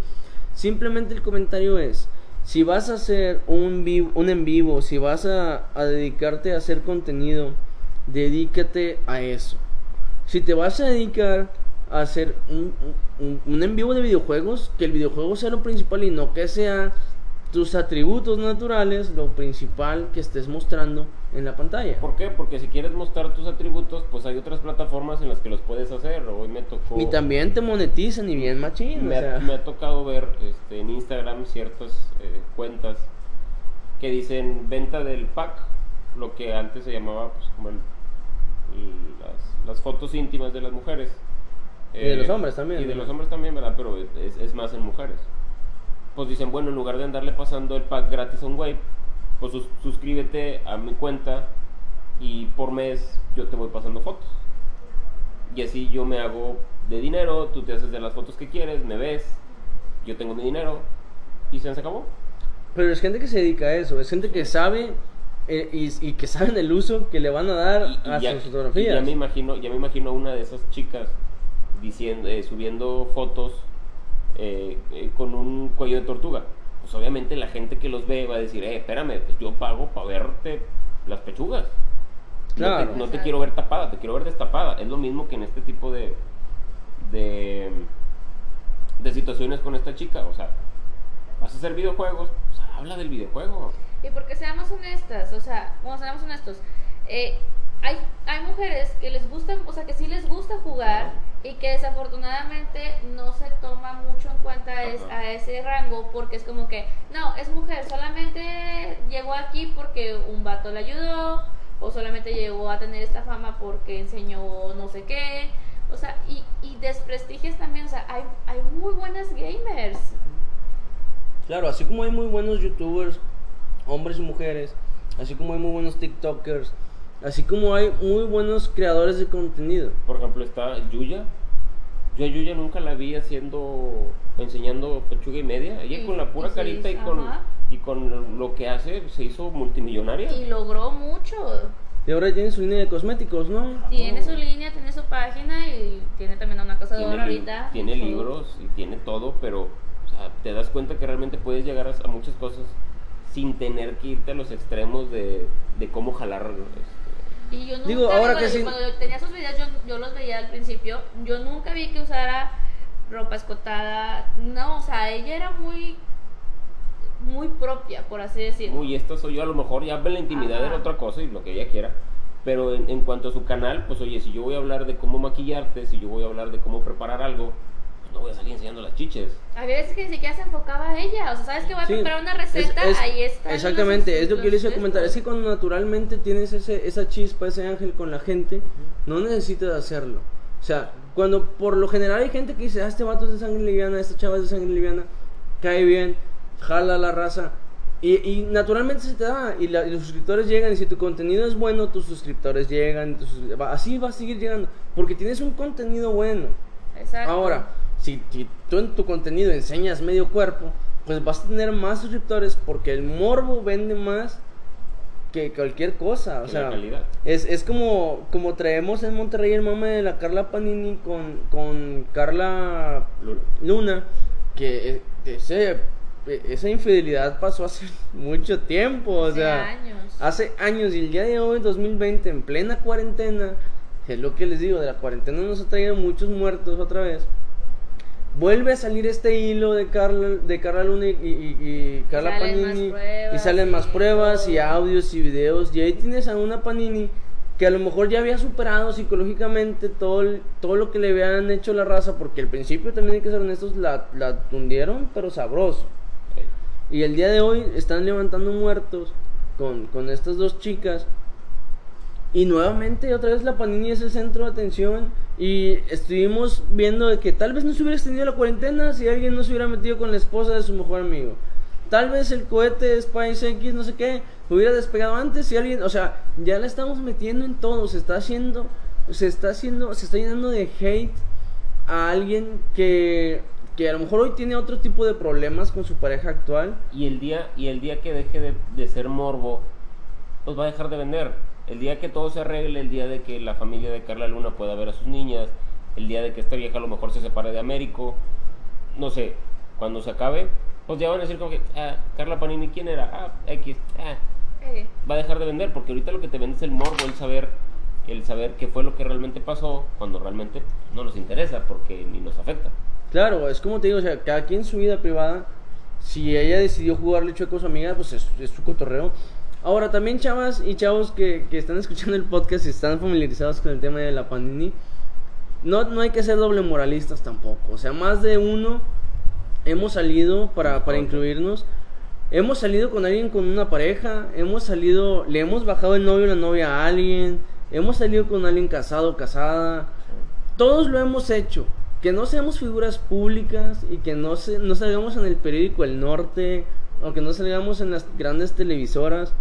Simplemente el comentario es, si vas a hacer un, vi- un en vivo, si vas a, dedicarte a hacer contenido, dedícate a eso. Si te vas a dedicar a hacer un, un en vivo de videojuegos, que el videojuego sea lo principal y no que sea tus atributos naturales lo principal que estés mostrando en la pantalla. ¿Por qué? Porque si quieres mostrar tus atributos, pues hay otras plataformas en las que los puedes hacer. Hoy me tocó... Y también te monetizan y bien machín. me, o sea. ha, me ha tocado ver este, en Instagram ciertas eh, cuentas que dicen venta del pack, lo que antes se llamaba pues, como el- el- las, las fotos íntimas de las mujeres. Y de los hombres también, Y de los hombres también, ¿verdad? Pero es, es más en mujeres. Pues dicen, bueno, en lugar de andarle pasando el pack gratis a un güey, pues sus- suscríbete a mi cuenta y por mes yo te voy pasando fotos. Y así yo me hago de dinero, tú te haces de las fotos que quieres, me ves, yo tengo mi dinero y se acabó. Pero es gente que se dedica a eso, es gente que sabe eh, y, y que saben el uso que le van a dar Y, y a ya, sus fotografías. ya me imagino, ya me imagino una de esas chicas diciendo, eh, subiendo fotos eh, eh, con un cuello de tortuga. Pues obviamente la gente que los ve va a decir, eh, espérame, pues yo pago para verte las pechugas. No te- Claro. No te, quiero ver tapada, te quiero ver destapada. Es lo mismo que en este tipo de, de, de situaciones con esta chica. O sea, vas a hacer videojuegos, pues habla del videojuego. Y porque seamos honestas, o sea, bueno, seamos honestos, eh, hay, hay mujeres que les gusta, o sea, que sí les gusta jugar y que desafortunadamente no se toma mucho en cuenta es- a ese rango porque es como que, no, es mujer, solamente llegó aquí porque un vato le ayudó o solamente llegó a tener esta fama porque enseñó no sé qué. O sea, y, y desprestigias también, o sea, hay, hay muy buenas gamers. Claro, así como hay muy buenos youtubers, hombres y mujeres, así como hay muy buenos tiktokers, así como hay muy buenos creadores de contenido. Por ejemplo, está Yuya. Yo a Yuya nunca la vi haciendo, enseñando pechuga y media. Ella con la pura carita y con, y con lo que hace se hizo multimillonaria. Y logró mucho. Y ahora tiene su línea de cosméticos, ¿no? Tiene su línea, tiene su página y tiene también una casa de oro ahorita. tiene libros y tiene todo, pero o sea, te das cuenta que realmente puedes llegar a, a muchas cosas sin tener que irte a los extremos de, de cómo jalar. Y yo nunca Digo, ahora que cuando, sí- cuando yo tenía sus videos, yo, yo los veía al principio. Yo nunca vi que usara ropa escotada. No, o sea, ella era muy muy propia, por así decirlo. Uy, esta soy yo, a lo mejor ya la intimidad Ajá. era otra cosa y lo que ella quiera. Pero en, en cuanto a su canal, pues oye, si yo voy a hablar de cómo maquillarte, si yo voy a hablar de cómo preparar algo, no voy a salir enseñando las chiches. Había veces que ni siquiera se enfocaba a ella. O sea, ¿sabes que voy a Sí, preparar una receta? es- es- ahí está. Exactamente, es lo que yo les iba a comentar. Es que cuando naturalmente tienes ese, esa chispa, ese ángel con la gente, no necesitas hacerlo. O sea, cuando por lo general hay gente que dice, ah, este vato es de sangre liviana, esta chava es de sangre liviana, cae bien, jala la raza. Y, y naturalmente se te da, y, la- y los suscriptores llegan, y si tu contenido es bueno, tus suscriptores llegan, tus así va a seguir llegando, porque tienes un contenido bueno. Exacto. Ahora, si, si tú en tu contenido enseñas medio cuerpo, pues vas a tener más suscriptores porque el morbo vende más que cualquier cosa. O Que sea, la calidad. es, es como, como traemos en Monterrey el mame de la Carla Panini con, con Carla Luna. Luna, que eh, ese, eh, esa infidelidad pasó hace mucho tiempo. O Hace sea, años. hace años y el día de hoy, 2020, en plena cuarentena, que es lo que les digo, de la cuarentena nos ha traído muchos muertos otra vez. Vuelve a salir este hilo de Carla, de Carla Luna y, y- y Carla Panini. pruebas y salen más pruebas y audios y videos. Y ahí tienes a una Panini que a lo mejor ya había superado psicológicamente todo, el- todo lo que le habían hecho la raza. Porque al principio, también hay que ser honestos, la, la tundieron, pero sabroso. Y el día de hoy están levantando muertos con, con estas dos chicas. Y nuevamente otra vez la Panini es el centro de atención. Y estuvimos viendo que tal vez no se hubiera extendido la cuarentena si alguien no se hubiera metido con la esposa de su mejor amigo. Tal vez el cohete SpaceX, no sé qué, hubiera despegado antes si alguien, o sea, ya la estamos metiendo en todo, se está haciendo, se está haciendo, se está llenando de hate a alguien que, que a lo mejor hoy tiene otro tipo de problemas con su pareja actual. Y el día, y el día que deje de, de ser morbo, pues va a dejar de vender. El día que todo se arregle, el día de que la familia de Carla Luna pueda ver a sus niñas, el día de que esta vieja a lo mejor se separe de Américo, no sé, cuando se acabe, pues ya van a decir como que, ah, Carla Panini, ¿quién era? Ah, X, ah, Eh, va a dejar de vender, porque ahorita lo que te vende es el morbo, el saber el saber qué fue lo que realmente pasó cuando realmente no nos interesa porque ni nos afecta. Claro, es como te digo, o sea, cada quien su vida privada, si ella decidió jugarle chueco a su amiga, pues es, es su cotorreo. Ahora, también chavas y chavos que, que están escuchando el podcast y están familiarizados con el tema de la Panini, no, no hay que ser doble moralistas tampoco. O sea, más de uno hemos salido para, para incluirnos. Hemos salido con alguien con una pareja, hemos salido, le hemos bajado el novio o la novia a alguien, hemos salido con alguien casado o casada. Todos lo hemos hecho. Que no seamos figuras públicas y que no, se, no salgamos en el periódico El Norte o que no salgamos en las grandes televisoras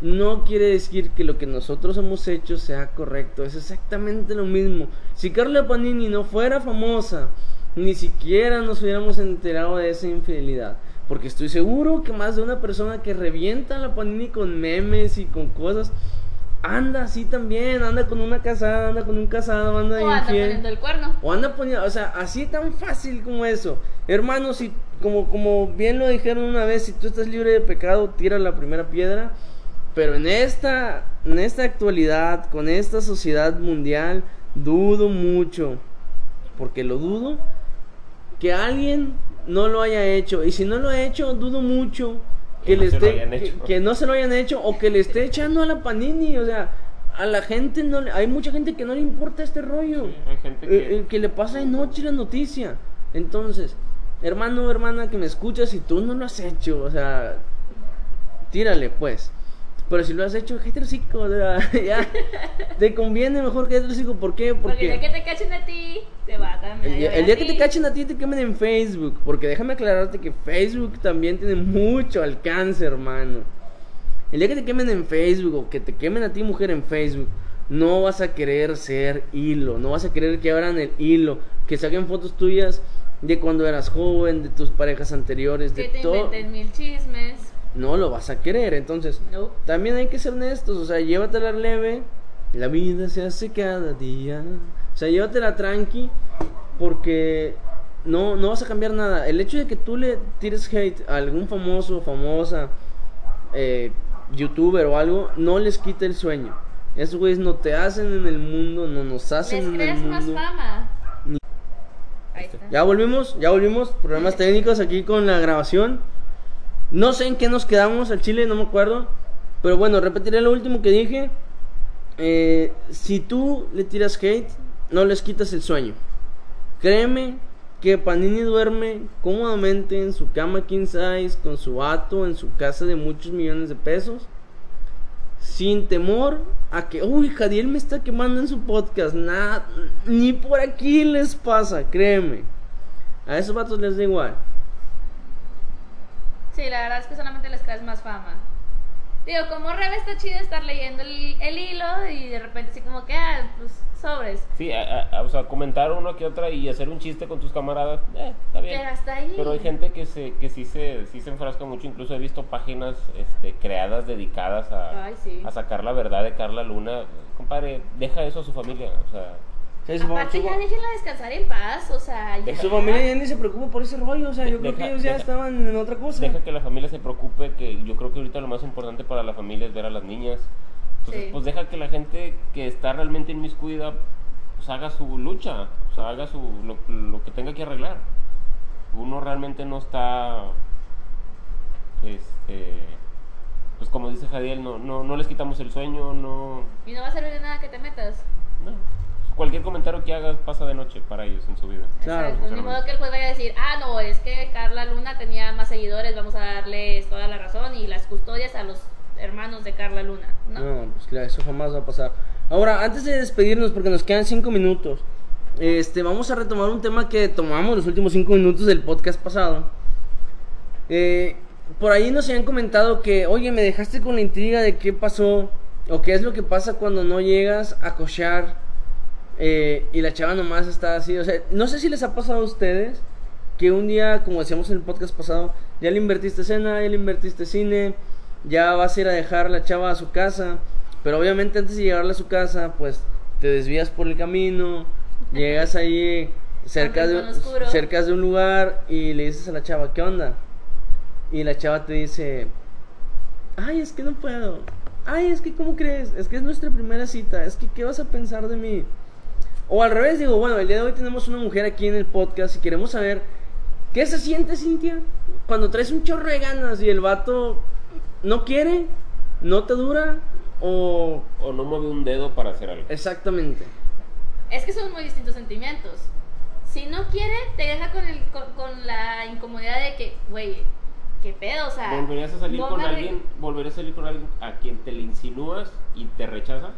no quiere decir que lo que nosotros hemos hecho sea correcto. Es exactamente lo mismo. Si Carla Panini no fuera famosa, ni siquiera nos hubiéramos enterado de esa infidelidad. Porque estoy seguro que más de una persona que revienta la Panini con memes y con cosas, anda así también, anda con una casada, anda con un casado, anda O anda infiel. poniendo el cuerno. O anda poniendo, o sea, así tan fácil como eso. Hermano, si, como, como bien lo dijeron una vez, si tú estás libre de pecado, tira la primera piedra. Pero en esta, en esta actualidad, con esta sociedad mundial, dudo mucho, porque lo dudo, que alguien no lo haya hecho. Y si no lo ha hecho, dudo mucho que, Que no le esté, hayan que, hecho. que no se lo hayan hecho o que le esté echando a la panini. O sea, a la gente no le, hay mucha gente que no le importa este rollo. Sí, hay gente Eh, que... eh, que le pasa de noche la noticia. Entonces, hermano o hermana que me escuchas, si tú no lo has hecho, o sea, tírale pues. Pero si lo has hecho, cállate el hocico, o sea, ya. Te conviene mejor que el hocico, ¿por qué? Porque el día que Porque te cachen a ti, te va a cambiar. el día, el día que te cachen a ti, te quemen en Facebook. Porque déjame aclararte que Facebook también tiene mucho alcance, hermano. El día que te quemen en Facebook o que te quemen a ti, mujer, en Facebook, no vas a querer ser hilo. No vas a querer que abran el hilo. Que saquen fotos tuyas de cuando eras joven, de tus parejas anteriores, de Que te todo. inventen mil chismes. No lo vas a querer. Entonces, No. también hay que ser honestos, o sea, llévatela leve. La vida se hace cada día. O sea, llévatela tranqui porque no, no vas a cambiar nada. El hecho de que tú le tires hate a algún famoso, famosa, eh, youtuber o algo, no les quita el sueño. Esos güeyes no te hacen en el mundo, no nos hacen Les en el creas más mundo. fama. Ni- Ahí está. Ya volvimos, ya volvimos. Problemas técnicos aquí con la grabación. No sé en qué nos quedamos al chile, no me acuerdo. Pero bueno, repetiré lo último que dije. Eh, si tú le tiras hate, no les quitas el sueño. Créeme que Panini duerme cómodamente en su cama king size, con su vato, en su casa de muchos millones de pesos. Sin temor a que, uy, Jadiel me está quemando en su podcast. Nada, ni por aquí les pasa, créeme. A esos vatos les da igual. Sí, la verdad es que solamente les creas más fama. Digo, como Rebe está chido estar leyendo el, el hilo y de repente así como que, ah, pues sobres. Sí, a- a- o sea, comentar una que otra y hacer un chiste con tus camaradas, eh, está bien. Pero hasta ahí. Pero hay gente que se que sí se sí se enfrasca mucho, incluso he visto páginas este, creadas dedicadas a, Ay, sí. a sacar la verdad de Carla Luna. Compadre, deja eso a su familia, o sea, Sí, su, Aparte su- ya déjenla descansar en paz, o sea, ya. su familia ya ni se preocupa por ese rollo. O sea, yo creo Deja- que ellos ya deja- estaban en otra cosa. deja que la familia se preocupe, que yo creo que ahorita lo más importante para la familia es ver a las niñas. Entonces, Sí. pues deja que la gente que está realmente inmiscuida pues haga su lucha, o sea, haga su lo, lo que tenga que arreglar. Uno realmente no está este pues como dice Jadiel, no, no, no les quitamos el sueño, no, Y no va a servir de nada que te metas. no. Cualquier comentario que hagas pasa de noche para ellos en su vida. Claro, Exacto. Ni modo que el juez vaya a decir, ah, no, es que Carla Luna tenía más seguidores, vamos a darles toda la razón y las custodias a los hermanos de Carla Luna. No. No, pues claro, eso jamás va a pasar. Ahora, antes de despedirnos, porque nos quedan cinco minutos, este, vamos a retomar un tema que tomamos los últimos cinco minutos del podcast pasado. Eh, por ahí nos habían comentado que, oye, me dejaste con la intriga de qué pasó o qué es lo que pasa cuando no llegas a cochar eh, y la chava nomás está así. O sea, no sé si les ha pasado a ustedes que un día, como decíamos en el podcast pasado, ya le invertiste cena, ya le invertiste cine, ya vas a ir a dejar a la chava a su casa, pero obviamente antes de llegarla a su casa, pues te desvías por el camino, llegas ahí cerca de, cerca de un lugar y le dices a la chava, ¿qué onda? Y la chava te dice, ay, es que no puedo. ay, es que, ¿cómo crees? Es que es nuestra primera cita, es que, ¿qué vas a pensar de mí? O al revés, digo, bueno, el día de hoy tenemos una mujer aquí en el podcast y queremos saber, ¿qué se siente, Cintia? Cuando traes un chorro de ganas y el vato no quiere, no te dura, o... O no mueve un dedo para hacer algo. Exactamente. Es que son muy distintos sentimientos. Si no quiere, te deja con, el, con, con la incomodidad de que, güey, qué pedo, o sea. ¿Volverías a salir con alguien? ¿Volverías a salir con alguien a quien te le insinúas y te rechaza?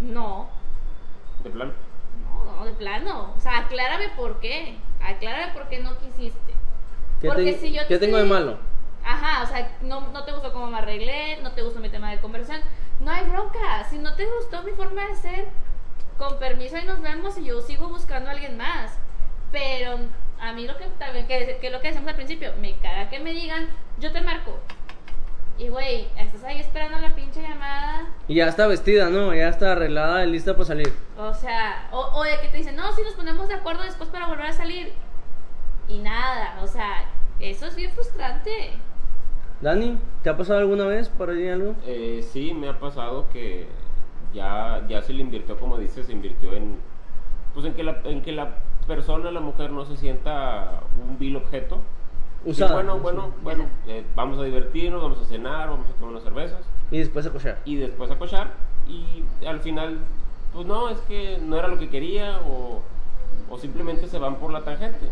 No, De plano. No, de plano. O sea, aclárame por qué. Aclárame por qué no quisiste. ¿Qué, Porque te- si yo te qué tengo de malo? Ajá, o sea, no, no te gustó cómo me arreglé, no te gustó mi tema de conversación. No hay bronca. Si no te gustó mi forma de ser, con permiso y nos vemos y yo sigo buscando a alguien más. Pero a mí lo que también, que, que lo que decíamos al principio, me caga que me digan, yo te marco. Y güey, estás ahí esperando la pinche llamada. Y ya está vestida, ¿no? Ya está arreglada y lista para salir. O sea, o, o de que te dicen, no, si nos ponemos de acuerdo después para volver a salir. Y nada, o sea, eso es bien frustrante. Dani, ¿te ha pasado alguna vez por ahí algo? Eh, sí, me ha pasado que ya, ya se le invirtió, como dices, se invirtió en, pues en que la, en que la persona, la mujer, no se sienta un vil objeto. Y bueno, bueno, bueno, eh, vamos a divertirnos, vamos a cenar, vamos a tomar unas cervezas Y después a cochar. y después a cochar y al final, pues no, es que no era lo que quería o, o simplemente se van por la tangente.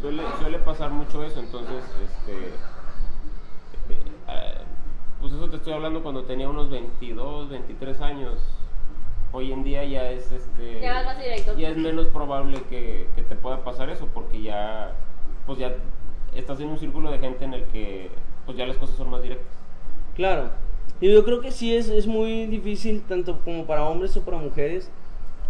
Suele, suele pasar mucho eso, entonces, este, eh, pues eso te estoy hablando cuando tenía unos 22, 23 años. Hoy en día ya es, este, Ya vas más directo. ya es menos probable que, que te pueda pasar eso porque ya, pues ya estás en un círculo de gente en el que, pues ya las cosas son más directas. Claro. Y yo creo que sí es, es muy difícil, tanto como para hombres o para mujeres,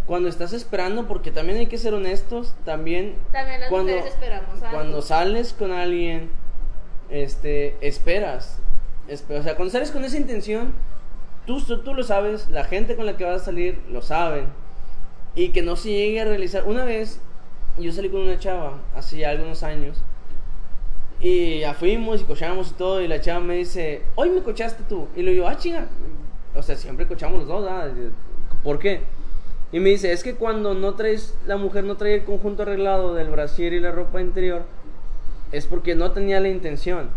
cuando estás esperando, porque también hay que ser honestos, también También las cuando, mujeres esperamos algo. cuando sales con alguien, este, esperas. Espe- o sea, cuando sales con esa intención, tú, tú lo sabes, la gente con la que vas a salir lo saben. Y que no se llegue a realizar. Una vez, yo salí con una chava, hace ya algunos años. Y ya fuimos y cochamos y todo. Y la chava me dice, hoy me cochaste tú. Y le digo, ah, chinga. O sea, siempre cochamos los dos, ¿verdad? ¿Por qué? Y me dice, es que cuando no traes, la mujer no trae el conjunto arreglado del brasier y la ropa interior, es porque no tenía la intención.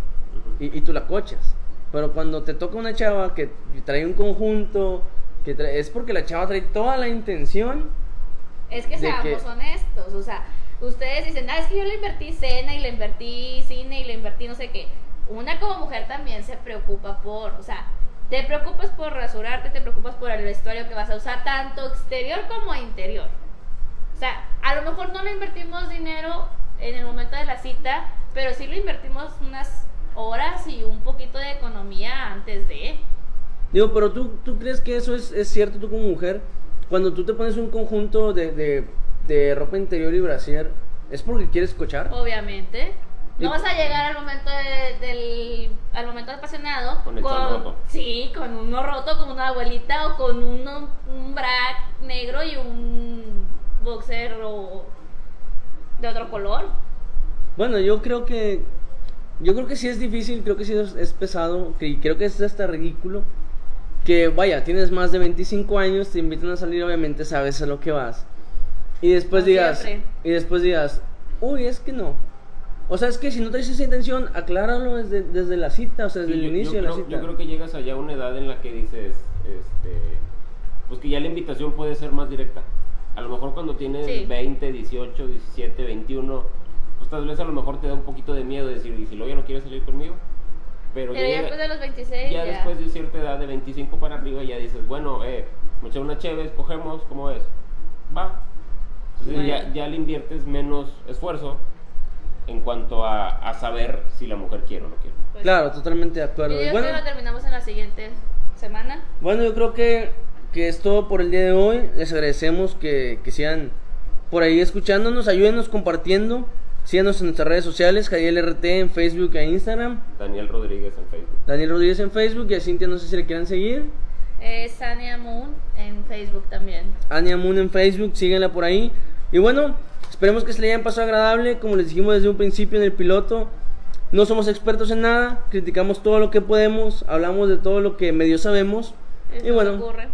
Y, y tú la cochas. Pero cuando te toca una chava que trae un conjunto, que trae- es porque la chava trae toda la intención. Es que seamos que- honestos, o sea, ustedes dicen, ah, es que yo le invertí cena y le invertí cine y le invertí no sé qué. Una como mujer también se preocupa por, o sea, te preocupas por rasurarte, te preocupas por el vestuario que vas a usar, tanto exterior como interior. O sea, a lo mejor no le invertimos dinero en el momento de la cita, pero sí lo invertimos unas horas y un poquito de economía antes de. Digo, pero tú, tú crees que eso es, es cierto tú como mujer. Cuando tú te pones un conjunto de, de, de ropa interior y brasier, ¿es porque quieres cochar? Obviamente. No vas a llegar al momento de- del al momento apasionado Con el chal roto. sí, con uno roto, con una abuelita o con uno, un bra negro y un boxer o de otro color. Bueno, yo creo que yo creo que sí es difícil, creo que sí es, es pesado, que y creo que es hasta ridículo que vaya, tienes más de 25 años, te invitan a salir, obviamente sabes a lo que vas. Y después No digas siempre. y después digas, "Uy, es que no." O sea, es que si no traes esa intención, acláralo desde, desde la cita, o sea, desde Sí, el yo- inicio yo de la creo, cita. Yo creo que llegas allá a una edad en la que dices, este, pues que ya la invitación puede ser más directa. A lo mejor cuando tienes Sí. 20, 18, 17, 21, pues tal vez a lo mejor te da un poquito de miedo decir, ¿y si luego ya no quieres salir conmigo? Pero, Pero ya llega- después de los 26 ya ya. después de cierta edad, de 25 para arriba, ya dices, bueno, eh, me eché una chévere, cogemos, ¿cómo es? Va. Entonces ya, Bueno. ya le inviertes menos esfuerzo en cuanto a, a saber si la mujer quiere o no quiere. Pues, Claro, totalmente de Yo acuerdo. digo Bueno, que lo terminamos en la siguiente semana. Bueno, yo creo que, que es todo por el día de hoy. Les agradecemos que, que sigan por ahí escuchándonos. Ayúdenos compartiendo. Síganos en nuestras redes sociales, Jadiel RT en Facebook e Instagram. Daniel Rodríguez en Facebook. Daniel Rodríguez en Facebook y a Cintia no sé si le quieran seguir. Es Sania Moon en Facebook también. Ania Moon en Facebook, síguenla por ahí. Y bueno, esperemos que se le hayan pasado agradable. Como les dijimos desde un principio en el piloto, no somos expertos en nada, criticamos todo lo que podemos, hablamos de todo lo que medio sabemos. Y, Y bueno. ocurre.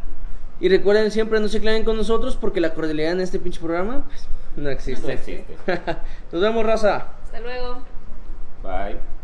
Y recuerden siempre no se claven con nosotros porque la cordialidad en este pinche programa pues, no existe. No existe. Nos vemos, raza. Hasta luego. Bye.